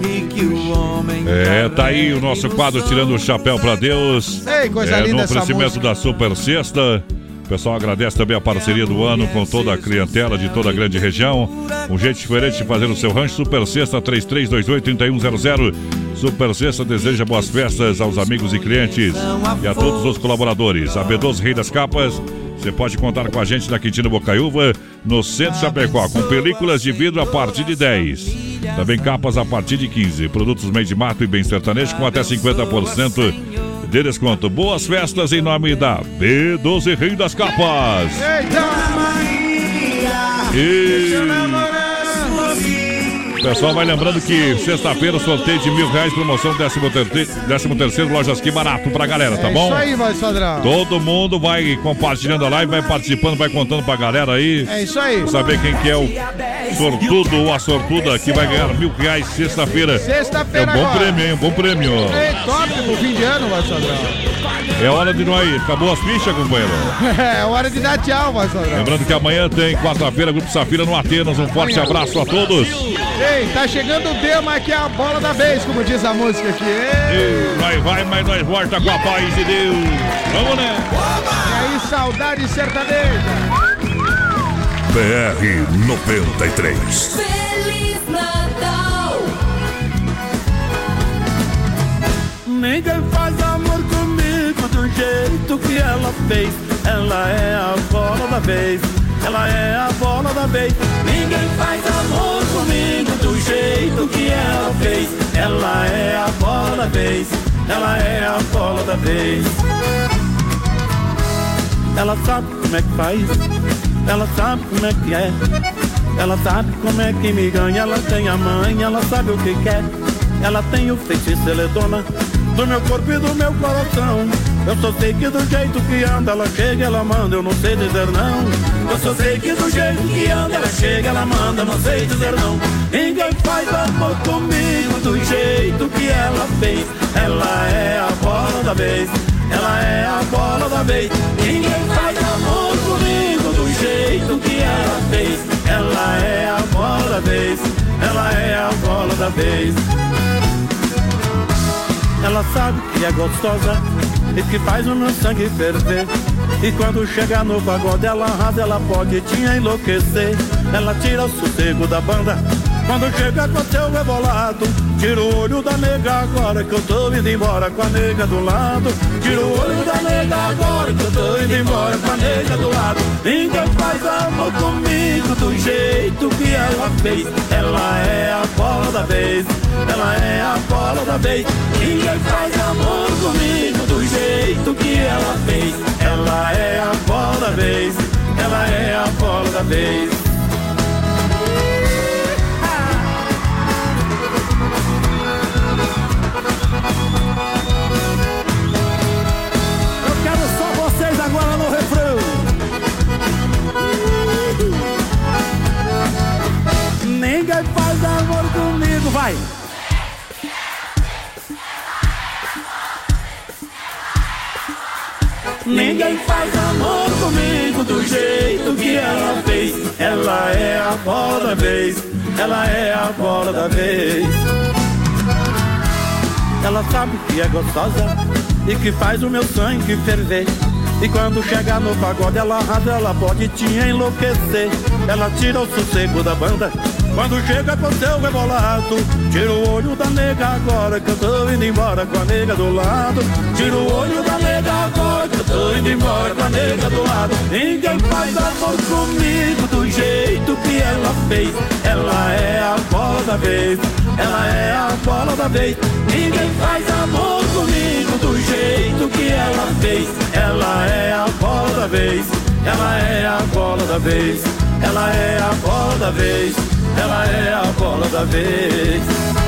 E que o homem É, tá aí o nosso quadro Tirando o Chapéu pra Deus. Ei, coisa é, linda No oferecimento da Super Sexta. O pessoal agradece também a parceria do ano com toda a clientela de toda a grande região. Um jeito diferente de fazer o seu rancho. Super Sexta 3328-3100. Super Sexta deseja boas festas aos amigos e clientes e a todos os colaboradores. A B12 Rei das Capas. Você pode contar com a gente na Quintino Bocaiúva, no Centro Chapecó, com películas de vidro a partir de 10. Também capas a partir de 15. Produtos meio de mato e bem sertanejo com até 50% de desconto. Boas festas em nome da B12 Rei das Capas. E... Pessoal, vai lembrando que sexta-feira sorteio de mil reais, promoção 13 terceiro, Lojas Que Barato pra galera, tá É bom? isso aí, vai, Sodrão. Todo mundo vai compartilhando a live, vai participando, vai contando pra galera aí. É isso aí. Saber quem que é o sortudo ou a sortuda que vai ganhar mil reais sexta-feira. Sexta-feira É um bom agora. prêmio, hein? Um bom prêmio. Ei, top pro fim de ano, vai, Sodrão. É hora de nós. Acabou as fichas, companheiro. É hora de dar tchau, vai, Sodrão. Lembrando que amanhã tem quarta-feira, Grupo Safira no Atenas. Um forte abraço a todos. Ei, tá chegando o Dema aqui, a bola da vez, como diz a música aqui. Ei. Nós vai, mas nós volta com a paz de Deus. Vamos, né? E aí, saudade sertaneja. BR 93. Feliz Natal! Ninguém faz amor comigo do jeito que ela fez. Ela é a bola da vez. Ela é a bola da vez. Ninguém faz amor comigo do jeito que ela fez. Ela é a bola da vez. Ela é a bola da vez. Ela sabe como é que faz, ela sabe como é que é. Ela sabe como é que me ganha, ela tem a mãe, ela sabe o que quer. Ela tem o feitiço, ela é dona do meu corpo e do meu coração. Eu só sei que do jeito que anda, ela chega, ela manda, eu não sei dizer não. Eu só sei que do jeito que anda, ela chega, ela manda, não sei dizer não. Ninguém faz amor comigo do jeito que ela fez. Ela é a bola da vez, ela é a bola da vez. Ninguém faz amor comigo do jeito que ela fez. Ela é a bola da vez, ela é a bola da vez. Ela sabe que é gostosa e que faz o meu sangue ferver. E quando chega no pagode, ela arrasa, ela pode te enlouquecer. Ela tira o sossego da banda. Quando chega com seu rebolado, tira o olho da nega agora que eu tô indo embora com a nega do lado. Tira o olho da nega agora que eu tô indo embora com a nega do lado. Ninguém faz amor comigo do jeito que ela fez. Ela é a bola da vez, ela é a bola da vez. Ninguém faz amor comigo do jeito que ela fez. Ela é a bola da vez, ela é a bola da vez. Eu quero só vocês agora no refrão. Ninguém faz amor comigo, vai! Ninguém faz amor comigo do jeito que ela fez. Ela é a bola da vez, ela é a bola da vez. Ela sabe que é gostosa e que faz o meu sangue ferver. E quando chega no pagode, ela arrasa, ela pode te enlouquecer. Ela tira o sossego da banda. Quando chega com seu rebolado, tira o olho da nega agora que eu tô indo embora com a nega do lado. Tira o olho da nega agora que eu tô indo embora com a nega do lado. Ninguém faz amor comigo do jeito que ela fez. Ela é a bola da vez, ela é a bola da vez. Ninguém faz amor comigo do jeito que ela fez. Ela é a bola da vez, ela é a bola da vez, ela é a bola da vez, ela é a bola da vez.